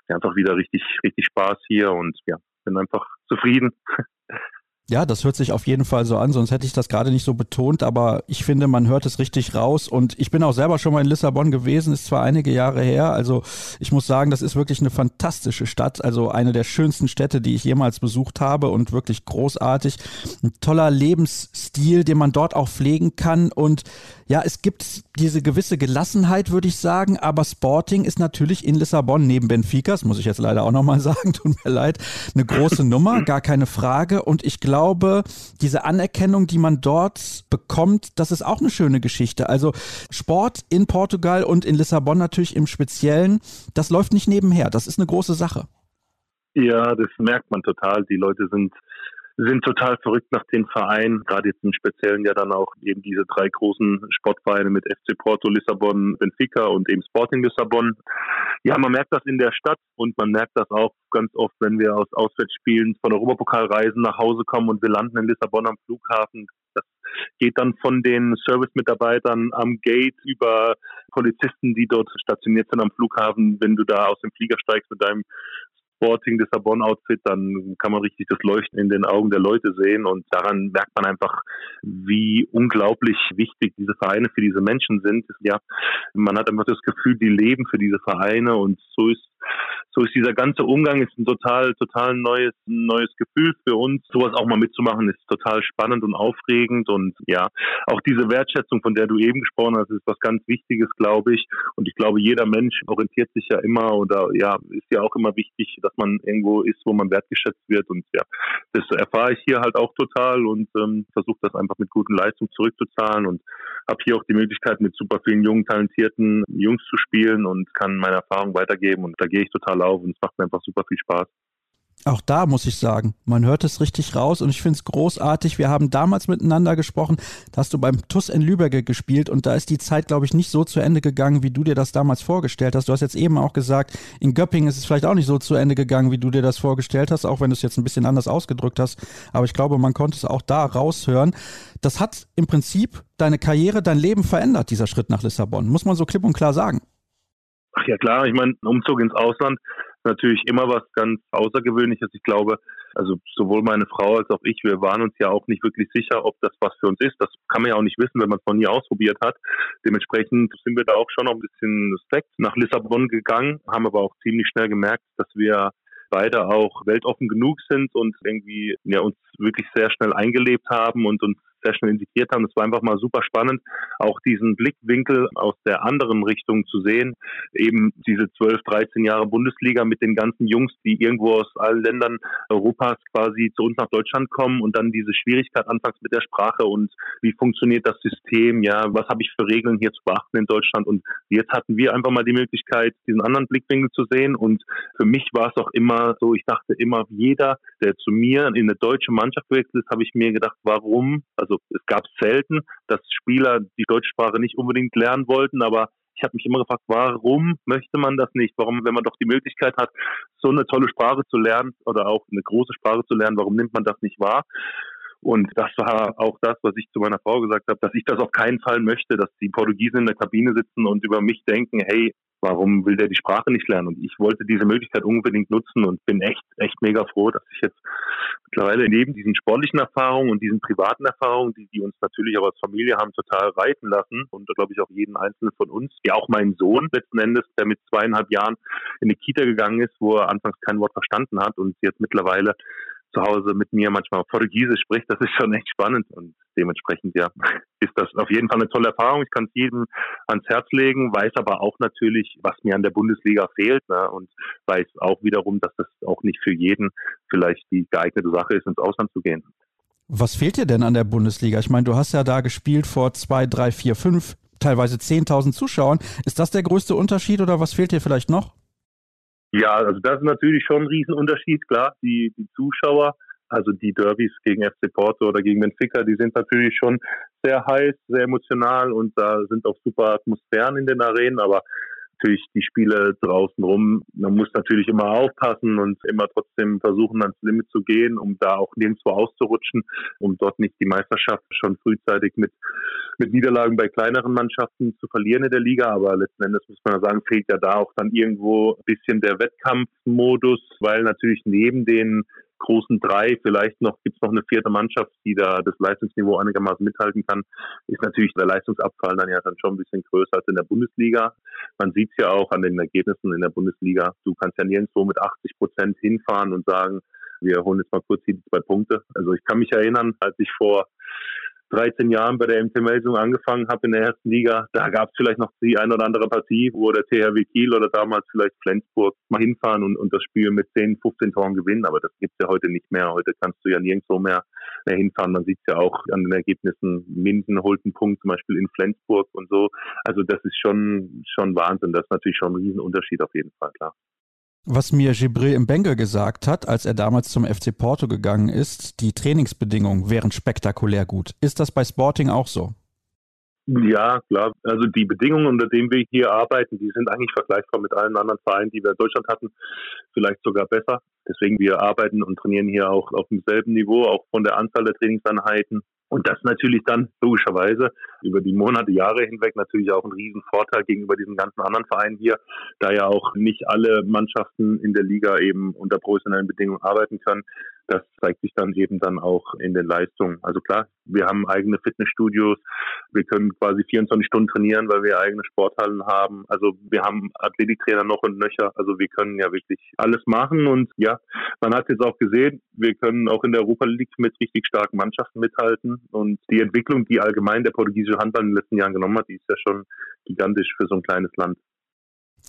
einfach wieder richtig, richtig Spaß hier und ja, bin einfach zufrieden. *laughs* Ja, das hört sich auf jeden Fall so an, sonst hätte ich das gerade nicht so betont, aber ich finde, man hört es richtig raus und ich bin auch selber schon mal in Lissabon gewesen, ist zwar einige Jahre her, also ich muss sagen, das ist wirklich eine fantastische Stadt, also eine der schönsten Städte, die ich jemals besucht habe und wirklich großartig. Ein toller Lebensstil, den man dort auch pflegen kann und ja, es gibt diese gewisse Gelassenheit, würde ich sagen, aber Sporting ist natürlich in Lissabon neben Benfica, das muss ich jetzt leider auch nochmal *laughs* sagen, tut mir leid, eine große Nummer, *laughs* gar keine Frage und ich glaube, diese Anerkennung, die man dort bekommt, das ist auch eine schöne Geschichte. Also Sport in Portugal und in Lissabon natürlich im Speziellen, das läuft nicht nebenher. Das ist eine große Sache. Ja, das merkt man total. Die Leute sind sind total verrückt nach den Vereinen, gerade jetzt im Speziellen ja dann auch eben diese drei großen Sportvereine mit FC Porto, Lissabon, Benfica und eben Sporting Lissabon. Ja, man merkt das in der Stadt und man merkt das auch ganz oft, wenn wir aus Auswärtsspielen von Europapokalreisen nach Hause kommen und wir landen in Lissabon am Flughafen. Das geht dann von den Service-Mitarbeitern am Gate über Polizisten, die dort stationiert sind am Flughafen. Wenn du da aus dem Flieger steigst mit deinem Sporting Lissabon-Outfit, dann kann man richtig das Leuchten in den Augen der Leute sehen und daran merkt man einfach, wie unglaublich wichtig diese Vereine für diese Menschen sind. Ja, man hat einfach das Gefühl, die leben für diese Vereine und so ist so ist dieser ganze Umgang ist ein total, total neues, neues Gefühl für uns. Sowas auch mal mitzumachen ist total spannend und aufregend und ja, auch diese Wertschätzung, von der du eben gesprochen hast, ist was ganz Wichtiges, glaube ich. Und ich glaube, jeder Mensch orientiert sich ja immer oder ja, ist ja auch immer wichtig, dass man irgendwo ist, wo man wertgeschätzt wird und ja, das erfahre ich hier halt auch total und ähm, versuche das einfach mit guten Leistungen zurückzuzahlen und habe hier auch die Möglichkeit, mit super vielen jungen, talentierten Jungs zu spielen und kann meine Erfahrung weitergeben und da gehe ich total auf und es macht mir einfach super viel Spaß. Auch da muss ich sagen, man hört es richtig raus und ich finde es großartig. Wir haben damals miteinander gesprochen, da hast du beim TUS in Lübeck gespielt und da ist die Zeit, glaube ich, nicht so zu Ende gegangen, wie du dir das damals vorgestellt hast. Du hast jetzt eben auch gesagt, in Göppingen ist es vielleicht auch nicht so zu Ende gegangen, wie du dir das vorgestellt hast, auch wenn du es jetzt ein bisschen anders ausgedrückt hast. Aber ich glaube, man konnte es auch da raushören. Das hat im Prinzip deine Karriere, dein Leben verändert, dieser Schritt nach Lissabon. Muss man so klipp und klar sagen. Ach ja klar, ich meine, ein Umzug ins Ausland ist natürlich immer was ganz Außergewöhnliches. Ich glaube, also sowohl meine Frau als auch ich, wir waren uns ja auch nicht wirklich sicher, ob das was für uns ist. Das kann man ja auch nicht wissen, wenn man es noch nie ausprobiert hat. Dementsprechend sind wir da auch schon noch ein bisschen Respekt nach Lissabon gegangen, haben aber auch ziemlich schnell gemerkt, dass wir beide auch weltoffen genug sind und irgendwie ja, uns wirklich sehr schnell eingelebt haben und uns sehr integriert haben. Das war einfach mal super spannend, auch diesen Blickwinkel aus der anderen Richtung zu sehen. Eben diese 12, 13 Jahre Bundesliga mit den ganzen Jungs, die irgendwo aus allen Ländern Europas quasi zu uns nach Deutschland kommen und dann diese Schwierigkeit anfangs mit der Sprache und wie funktioniert das System, ja, was habe ich für Regeln hier zu beachten in Deutschland und jetzt hatten wir einfach mal die Möglichkeit, diesen anderen Blickwinkel zu sehen und für mich war es auch immer so, ich dachte immer, jeder, der zu mir in eine deutsche Mannschaft wechselt, habe ich mir gedacht, warum, also also es gab selten, dass Spieler die Deutschsprache nicht unbedingt lernen wollten, aber ich habe mich immer gefragt, warum möchte man das nicht? Warum, wenn man doch die Möglichkeit hat, so eine tolle Sprache zu lernen oder auch eine große Sprache zu lernen, warum nimmt man das nicht wahr? Und das war auch das, was ich zu meiner Frau gesagt habe, dass ich das auf keinen Fall möchte, dass die Portugiesen in der Kabine sitzen und über mich denken, hey, warum will der die Sprache nicht lernen? Und ich wollte diese Möglichkeit unbedingt nutzen und bin echt, echt mega froh, dass ich jetzt mittlerweile neben diesen sportlichen Erfahrungen und diesen privaten Erfahrungen, die, die uns natürlich auch als Familie haben total reiten lassen und glaube ich auch jeden einzelnen von uns, ja auch mein Sohn letzten Endes, der mit zweieinhalb Jahren in die Kita gegangen ist, wo er anfangs kein Wort verstanden hat und jetzt mittlerweile zu Hause mit mir manchmal Portugiesisch spricht, das ist schon echt spannend und dementsprechend ja *laughs* ist das auf jeden Fall eine tolle Erfahrung. Ich kann es jedem ans Herz legen, weiß aber auch natürlich, was mir an der Bundesliga fehlt ne, und weiß auch wiederum, dass das auch nicht für jeden vielleicht die geeignete Sache ist, ins Ausland zu gehen. Was fehlt dir denn an der Bundesliga? Ich meine, du hast ja da gespielt vor zwei, drei, vier, fünf, teilweise 10.000 Zuschauern. Ist das der größte Unterschied oder was fehlt dir vielleicht noch? Ja, also das ist natürlich schon ein Riesenunterschied, klar. Die, die Zuschauer, also die Derbys gegen FC Porto oder gegen Benfica, die sind natürlich schon sehr heiß, sehr emotional und da sind auch super Atmosphären in den Arenen, aber natürlich die Spiele draußen rum. Man muss natürlich immer aufpassen und immer trotzdem versuchen, ans Limit zu gehen, um da auch nirgendwo auszurutschen, um dort nicht die Meisterschaft schon frühzeitig mit, mit Niederlagen bei kleineren Mannschaften zu verlieren in der Liga. Aber letzten Endes muss man sagen, fehlt ja da auch dann irgendwo ein bisschen der Wettkampfmodus, weil natürlich neben den großen drei, vielleicht noch gibt es noch eine vierte Mannschaft, die da das Leistungsniveau einigermaßen mithalten kann, ist natürlich der Leistungsabfall dann ja dann schon ein bisschen größer als in der Bundesliga. Man sieht es ja auch an den Ergebnissen in der Bundesliga. Du kannst ja nirgendwo mit 80 Prozent hinfahren und sagen, wir holen jetzt mal kurz die zwei Punkte. Also ich kann mich erinnern, als ich vor 13 Jahren bei der MT Melsung angefangen habe in der ersten Liga, da gab es vielleicht noch die ein oder andere Partie, wo der THW Kiel oder damals vielleicht Flensburg mal hinfahren und, und das Spiel mit 10, 15 Toren gewinnen. Aber das gibt's ja heute nicht mehr. Heute kannst du ja nirgendwo mehr, mehr hinfahren. Man sieht's ja auch an den Ergebnissen. Minden holt einen Punkt zum Beispiel in Flensburg und so. Also das ist schon, schon Wahnsinn. Das ist natürlich schon ein Riesenunterschied auf jeden Fall, klar. Was mir Gibril im Bengal gesagt hat, als er damals zum FC Porto gegangen ist, die Trainingsbedingungen wären spektakulär gut. Ist das bei Sporting auch so? Ja, klar. Also die Bedingungen, unter denen wir hier arbeiten, die sind eigentlich vergleichbar mit allen anderen Vereinen, die wir in Deutschland hatten, vielleicht sogar besser. Deswegen wir arbeiten und trainieren hier auch auf demselben Niveau, auch von der Anzahl der Trainingseinheiten. Und das natürlich dann logischerweise über die Monate, Jahre hinweg natürlich auch ein Riesenvorteil gegenüber diesen ganzen anderen Vereinen hier, da ja auch nicht alle Mannschaften in der Liga eben unter professionellen Bedingungen arbeiten können. Das zeigt sich dann eben dann auch in den Leistungen. Also klar, wir haben eigene Fitnessstudios, wir können quasi 24 Stunden trainieren, weil wir eigene Sporthallen haben. Also wir haben Athletiktrainer noch und nöcher. Also wir können ja wirklich alles machen und ja, man hat jetzt auch gesehen, wir können auch in der Europa League mit richtig starken Mannschaften mithalten und die Entwicklung, die allgemein der portugiesische Handball in den letzten Jahren genommen hat, die ist ja schon gigantisch für so ein kleines Land.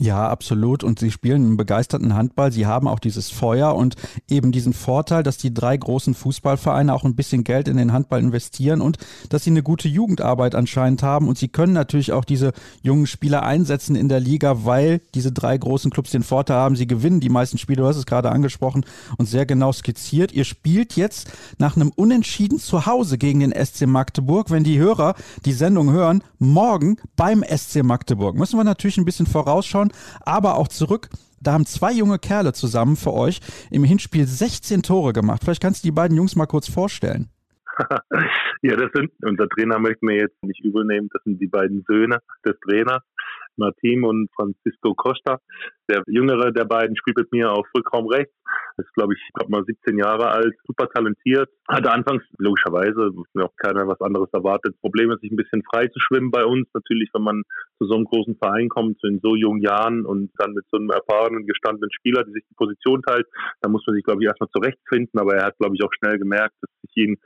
Ja, absolut. Und sie spielen einen begeisterten Handball. Sie haben auch dieses Feuer und eben diesen Vorteil, dass die drei großen Fußballvereine auch ein bisschen Geld in den Handball investieren und dass sie eine gute Jugendarbeit anscheinend haben. Und sie können natürlich auch diese jungen Spieler einsetzen in der Liga, weil diese drei großen Clubs den Vorteil haben. Sie gewinnen die meisten Spiele. Du hast es gerade angesprochen und sehr genau skizziert. Ihr spielt jetzt nach einem Unentschieden zu Hause gegen den SC Magdeburg. Wenn die Hörer die Sendung hören, morgen beim SC Magdeburg. Müssen wir natürlich ein bisschen vorausschauen aber auch zurück. Da haben zwei junge Kerle zusammen für euch im Hinspiel 16 Tore gemacht. Vielleicht kannst du die beiden Jungs mal kurz vorstellen. *laughs* ja, das sind, unser Trainer möchte mir jetzt nicht übel nehmen, das sind die beiden Söhne des Trainers. Martin und Francisco Costa. Der jüngere der beiden spielt mit mir auf Rückraum rechts. Ist, glaube ich, gerade mal 17 Jahre alt, super talentiert. Hatte anfangs, logischerweise, mir auch keiner was anderes erwartet, Probleme, sich ein bisschen frei zu schwimmen bei uns. Natürlich, wenn man zu so einem großen Verein kommt, in so jungen Jahren und dann mit so einem erfahrenen, gestandenen Spieler, die sich die Position teilt, da muss man sich, glaube ich, erstmal zurechtfinden. Aber er hat, glaube ich, auch schnell gemerkt, dass ich ihn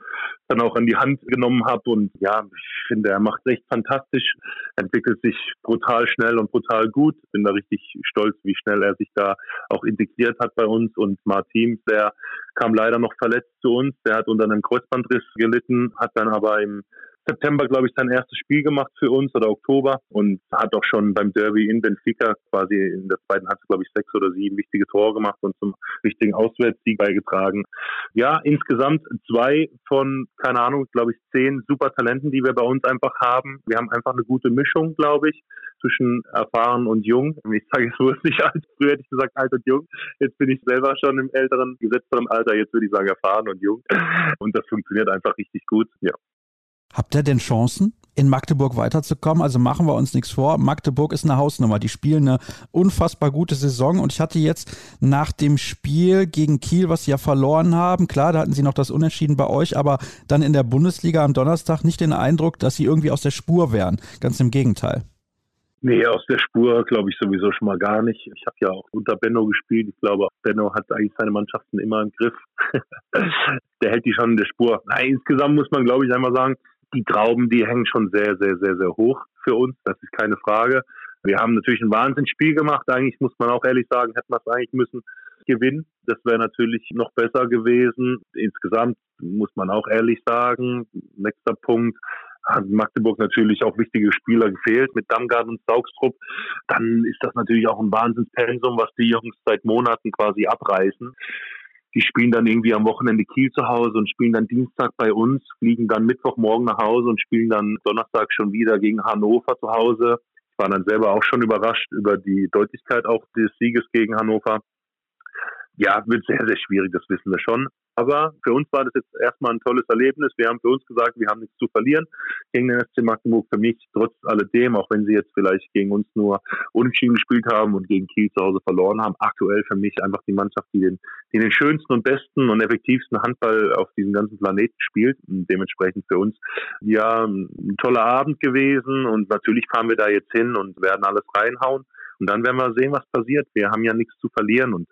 dann auch an die Hand genommen habe. Und ja, ich finde, er macht es echt fantastisch, entwickelt sich brutal schnell und brutal gut. Bin da richtig stolz, wie schnell er sich da auch integriert hat bei uns. Und Martin, der kam leider noch verletzt zu uns. Der hat unter einem Kreuzbandriss gelitten, hat dann aber im September, glaube ich, sein erstes Spiel gemacht für uns oder Oktober und hat auch schon beim Derby in Benfica quasi in der zweiten Halbzeit, glaube ich, sechs oder sieben wichtige Tore gemacht und zum wichtigen Auswärtssieg beigetragen. Ja, insgesamt zwei von, keine Ahnung, glaube ich, zehn super Talenten, die wir bei uns einfach haben. Wir haben einfach eine gute Mischung, glaube ich, zwischen erfahren und jung. Ich sage es wohl nicht alt. Früher hätte ich gesagt alt und jung. Jetzt bin ich selber schon im älteren, gesetzteren Alter. Jetzt würde ich sagen erfahren und jung. Und das funktioniert einfach richtig gut. Ja. Habt ihr denn Chancen, in Magdeburg weiterzukommen? Also machen wir uns nichts vor. Magdeburg ist eine Hausnummer. Die spielen eine unfassbar gute Saison. Und ich hatte jetzt nach dem Spiel gegen Kiel, was sie ja verloren haben, klar, da hatten sie noch das Unentschieden bei euch, aber dann in der Bundesliga am Donnerstag nicht den Eindruck, dass sie irgendwie aus der Spur wären. Ganz im Gegenteil. Nee, aus der Spur glaube ich sowieso schon mal gar nicht. Ich habe ja auch unter Benno gespielt. Ich glaube, Benno hat eigentlich seine Mannschaften immer im Griff. *laughs* der hält die schon in der Spur. Nein, insgesamt muss man, glaube ich, einmal sagen, die Trauben, die hängen schon sehr, sehr, sehr, sehr hoch für uns. Das ist keine Frage. Wir haben natürlich ein Wahnsinnsspiel gemacht. Eigentlich muss man auch ehrlich sagen, hätten wir es eigentlich müssen gewinnen. Das wäre natürlich noch besser gewesen. Insgesamt muss man auch ehrlich sagen. Nächster Punkt hat Magdeburg natürlich auch wichtige Spieler gefehlt mit Damgard und Saugstrup. Dann ist das natürlich auch ein Wahnsinnspensum, was die Jungs seit Monaten quasi abreißen. Die spielen dann irgendwie am Wochenende Kiel zu Hause und spielen dann Dienstag bei uns, fliegen dann Mittwochmorgen nach Hause und spielen dann Donnerstag schon wieder gegen Hannover zu Hause. Ich war dann selber auch schon überrascht über die Deutlichkeit auch des Sieges gegen Hannover. Ja, wird sehr, sehr schwierig, das wissen wir schon. Aber für uns war das jetzt erstmal ein tolles Erlebnis. Wir haben für uns gesagt, wir haben nichts zu verlieren gegen den SC Magdeburg. Für mich trotz alledem, auch wenn sie jetzt vielleicht gegen uns nur unentschieden gespielt haben und gegen Kiel zu Hause verloren haben, aktuell für mich einfach die Mannschaft, die den, die den schönsten und besten und effektivsten Handball auf diesem ganzen Planeten spielt. Und dementsprechend für uns ja ein toller Abend gewesen. Und natürlich fahren wir da jetzt hin und werden alles reinhauen. Und dann werden wir sehen, was passiert. Wir haben ja nichts zu verlieren und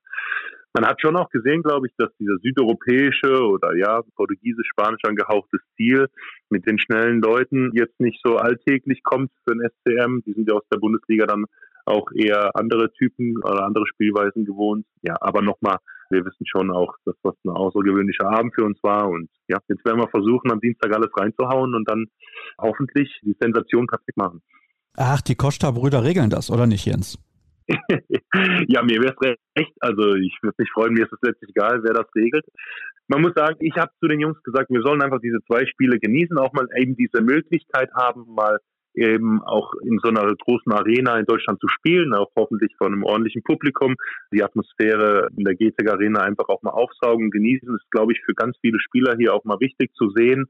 man hat schon auch gesehen, glaube ich, dass dieser südeuropäische oder ja, portugiesisch-spanisch angehauchte Stil mit den schnellen Leuten jetzt nicht so alltäglich kommt für den SCM. Die sind ja aus der Bundesliga dann auch eher andere Typen oder andere Spielweisen gewohnt. Ja, aber nochmal, wir wissen schon auch, dass das ein außergewöhnlicher Abend für uns war. Und ja, jetzt werden wir versuchen, am Dienstag alles reinzuhauen und dann hoffentlich die Sensation perfekt machen. Ach, die Costa-Brüder regeln das, oder nicht, Jens? *laughs* ja, mir wäre es recht. Also ich würde mich freuen, mir ist es letztlich egal, wer das regelt. Man muss sagen, ich habe zu den Jungs gesagt, wir sollen einfach diese zwei Spiele genießen, auch mal eben diese Möglichkeit haben, mal eben auch in so einer großen Arena in Deutschland zu spielen, auch hoffentlich von einem ordentlichen Publikum, die Atmosphäre in der GTEC Arena einfach auch mal aufsaugen, genießen. Ist, glaube ich, für ganz viele Spieler hier auch mal wichtig zu sehen,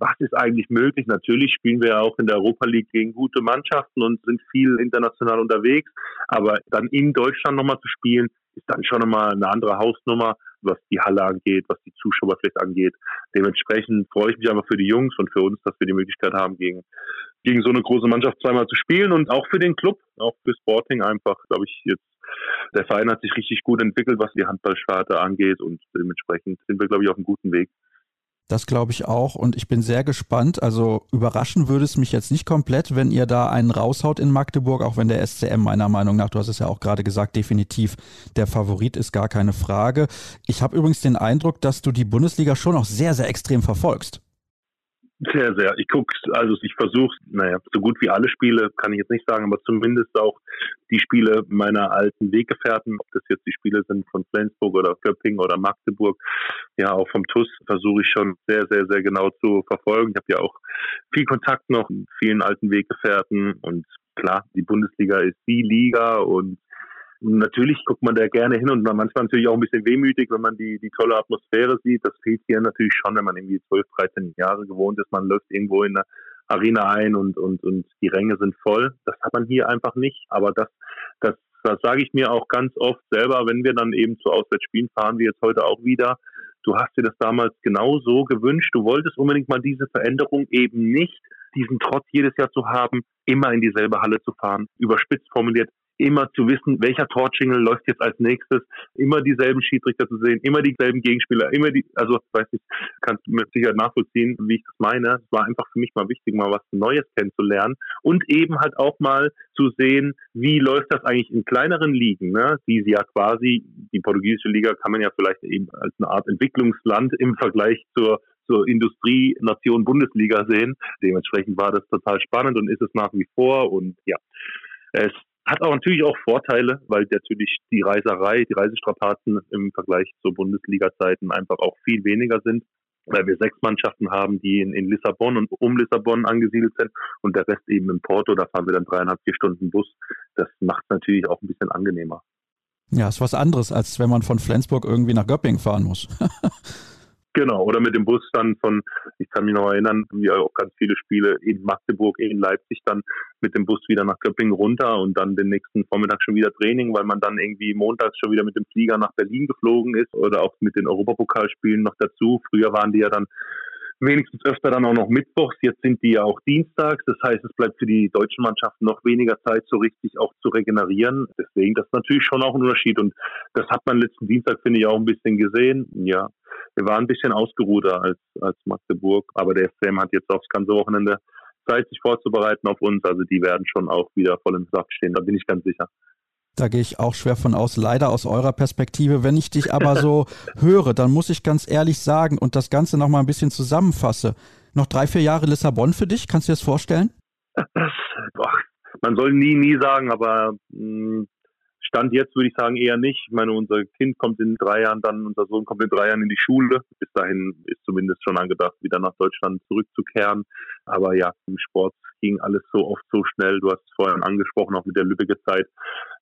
was ist eigentlich möglich? Natürlich spielen wir auch in der Europa League gegen gute Mannschaften und sind viel international unterwegs. Aber dann in Deutschland nochmal zu spielen, ist dann schon nochmal eine andere Hausnummer, was die Halle angeht, was die Zuschauer vielleicht angeht. Dementsprechend freue ich mich einfach für die Jungs und für uns, dass wir die Möglichkeit haben, gegen, gegen so eine große Mannschaft zweimal zu spielen und auch für den Club, auch für Sporting einfach, glaube ich, jetzt der Verein hat sich richtig gut entwickelt, was die Handballsparte angeht und dementsprechend sind wir, glaube ich, auf einem guten Weg. Das glaube ich auch und ich bin sehr gespannt. Also überraschen würde es mich jetzt nicht komplett, wenn ihr da einen raushaut in Magdeburg, auch wenn der SCM meiner Meinung nach, du hast es ja auch gerade gesagt, definitiv der Favorit ist, gar keine Frage. Ich habe übrigens den Eindruck, dass du die Bundesliga schon auch sehr, sehr extrem verfolgst. Sehr, sehr. Ich gucke, also ich versuche, naja, so gut wie alle Spiele, kann ich jetzt nicht sagen, aber zumindest auch die Spiele meiner alten Weggefährten, ob das jetzt die Spiele sind von Flensburg oder Göppingen oder Magdeburg, ja, auch vom TUS versuche ich schon sehr, sehr, sehr genau zu verfolgen. Ich habe ja auch viel Kontakt noch mit vielen alten Weggefährten und klar, die Bundesliga ist die Liga und Natürlich guckt man da gerne hin und man manchmal natürlich auch ein bisschen wehmütig, wenn man die, die tolle Atmosphäre sieht. Das fehlt hier natürlich schon, wenn man irgendwie 12, 13 Jahre gewohnt ist. Man läuft irgendwo in eine Arena ein und, und, und die Ränge sind voll. Das hat man hier einfach nicht. Aber das, das, das sage ich mir auch ganz oft selber, wenn wir dann eben zu Auswärtsspielen fahren, wie jetzt heute auch wieder. Du hast dir das damals genau so gewünscht. Du wolltest unbedingt mal diese Veränderung eben nicht diesen Trotz jedes Jahr zu haben, immer in dieselbe Halle zu fahren. Überspitzt formuliert, immer zu wissen, welcher Torjingle läuft jetzt als nächstes, immer dieselben Schiedsrichter zu sehen, immer dieselben Gegenspieler, immer die, also weiß ich, kannst du mit Sicherheit nachvollziehen, wie ich das meine. Es war einfach für mich mal wichtig, mal was Neues kennenzulernen und eben halt auch mal zu sehen, wie läuft das eigentlich in kleineren Ligen, ne? die sie ja quasi, die portugiesische Liga kann man ja vielleicht eben als eine Art Entwicklungsland im Vergleich zur zur Industrienation Bundesliga sehen. Dementsprechend war das total spannend und ist es nach wie vor. Und ja, es hat auch natürlich auch Vorteile, weil natürlich die Reiserei, die Reisestrapazen im Vergleich zu Bundesliga-Zeiten einfach auch viel weniger sind, weil wir sechs Mannschaften haben, die in, in Lissabon und um Lissabon angesiedelt sind und der Rest eben in Porto, da fahren wir dann dreieinhalb, vier Stunden Bus. Das macht es natürlich auch ein bisschen angenehmer. Ja, ist was anderes, als wenn man von Flensburg irgendwie nach Göppingen fahren muss. *laughs* Genau, oder mit dem Bus dann von, ich kann mich noch erinnern, wir auch ganz viele Spiele in Magdeburg, in Leipzig dann mit dem Bus wieder nach Köppingen runter und dann den nächsten Vormittag schon wieder Training, weil man dann irgendwie montags schon wieder mit dem Flieger nach Berlin geflogen ist oder auch mit den Europapokalspielen noch dazu. Früher waren die ja dann wenigstens öfter dann auch noch mittwochs. Jetzt sind die ja auch dienstags. Das heißt, es bleibt für die deutschen Mannschaften noch weniger Zeit, so richtig auch zu regenerieren. Deswegen, das ist natürlich schon auch ein Unterschied. Und das hat man letzten Dienstag, finde ich, auch ein bisschen gesehen. Ja, wir waren ein bisschen ausgeruhter als, als Magdeburg, aber der FM hat jetzt aufs ganze Wochenende Zeit, sich vorzubereiten auf uns. Also die werden schon auch wieder voll im Saft stehen, da bin ich ganz sicher. Da gehe ich auch schwer von aus, leider aus eurer Perspektive. Wenn ich dich aber so *laughs* höre, dann muss ich ganz ehrlich sagen und das Ganze nochmal ein bisschen zusammenfasse. Noch drei, vier Jahre Lissabon für dich, kannst du dir das vorstellen? Boah, man soll nie, nie sagen, aber mh, hm, Stand jetzt würde ich sagen eher nicht. Ich meine, unser Kind kommt in drei Jahren dann, unser Sohn kommt in drei Jahren in die Schule. Bis dahin ist zumindest schon angedacht, wieder nach Deutschland zurückzukehren. Aber ja, im Sport ging alles so oft so schnell. Du hast es vorhin angesprochen, auch mit der Lübecker Zeit.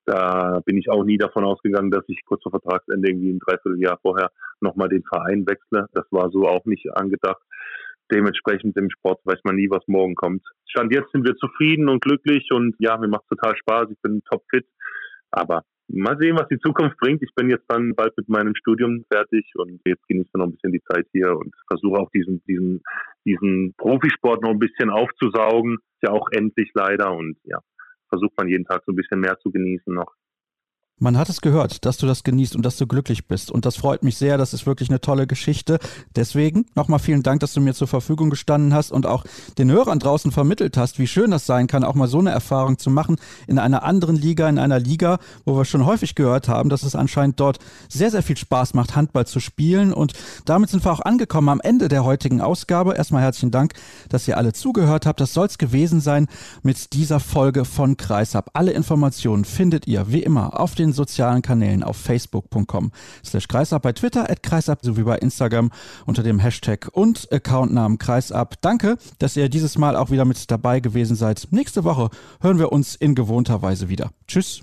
Da bin ich auch nie davon ausgegangen, dass ich kurz vor Vertragsende irgendwie ein Dreivierteljahr vorher nochmal den Verein wechsle. Das war so auch nicht angedacht. Dementsprechend im Sport weiß man nie, was morgen kommt. Stand jetzt sind wir zufrieden und glücklich und ja, mir macht total Spaß. Ich bin topfit. Aber mal sehen, was die Zukunft bringt. Ich bin jetzt dann bald mit meinem Studium fertig und jetzt genieße noch ein bisschen die Zeit hier und versuche auch diesen, diesen, diesen Profisport noch ein bisschen aufzusaugen. Ist ja auch endlich leider und ja, versucht man jeden Tag so ein bisschen mehr zu genießen noch. Man hat es gehört, dass du das genießt und dass du glücklich bist. Und das freut mich sehr. Das ist wirklich eine tolle Geschichte. Deswegen nochmal vielen Dank, dass du mir zur Verfügung gestanden hast und auch den Hörern draußen vermittelt hast, wie schön das sein kann, auch mal so eine Erfahrung zu machen in einer anderen Liga, in einer Liga, wo wir schon häufig gehört haben, dass es anscheinend dort sehr, sehr viel Spaß macht, Handball zu spielen. Und damit sind wir auch angekommen am Ende der heutigen Ausgabe. Erstmal herzlichen Dank, dass ihr alle zugehört habt. Das soll es gewesen sein mit dieser Folge von Kreisab. Alle Informationen findet ihr wie immer auf den den sozialen Kanälen auf facebook.com slash kreisab, bei Twitter at kreisab sowie bei Instagram unter dem Hashtag und Accountnamen kreisab. Danke, dass ihr dieses Mal auch wieder mit dabei gewesen seid. Nächste Woche hören wir uns in gewohnter Weise wieder. Tschüss.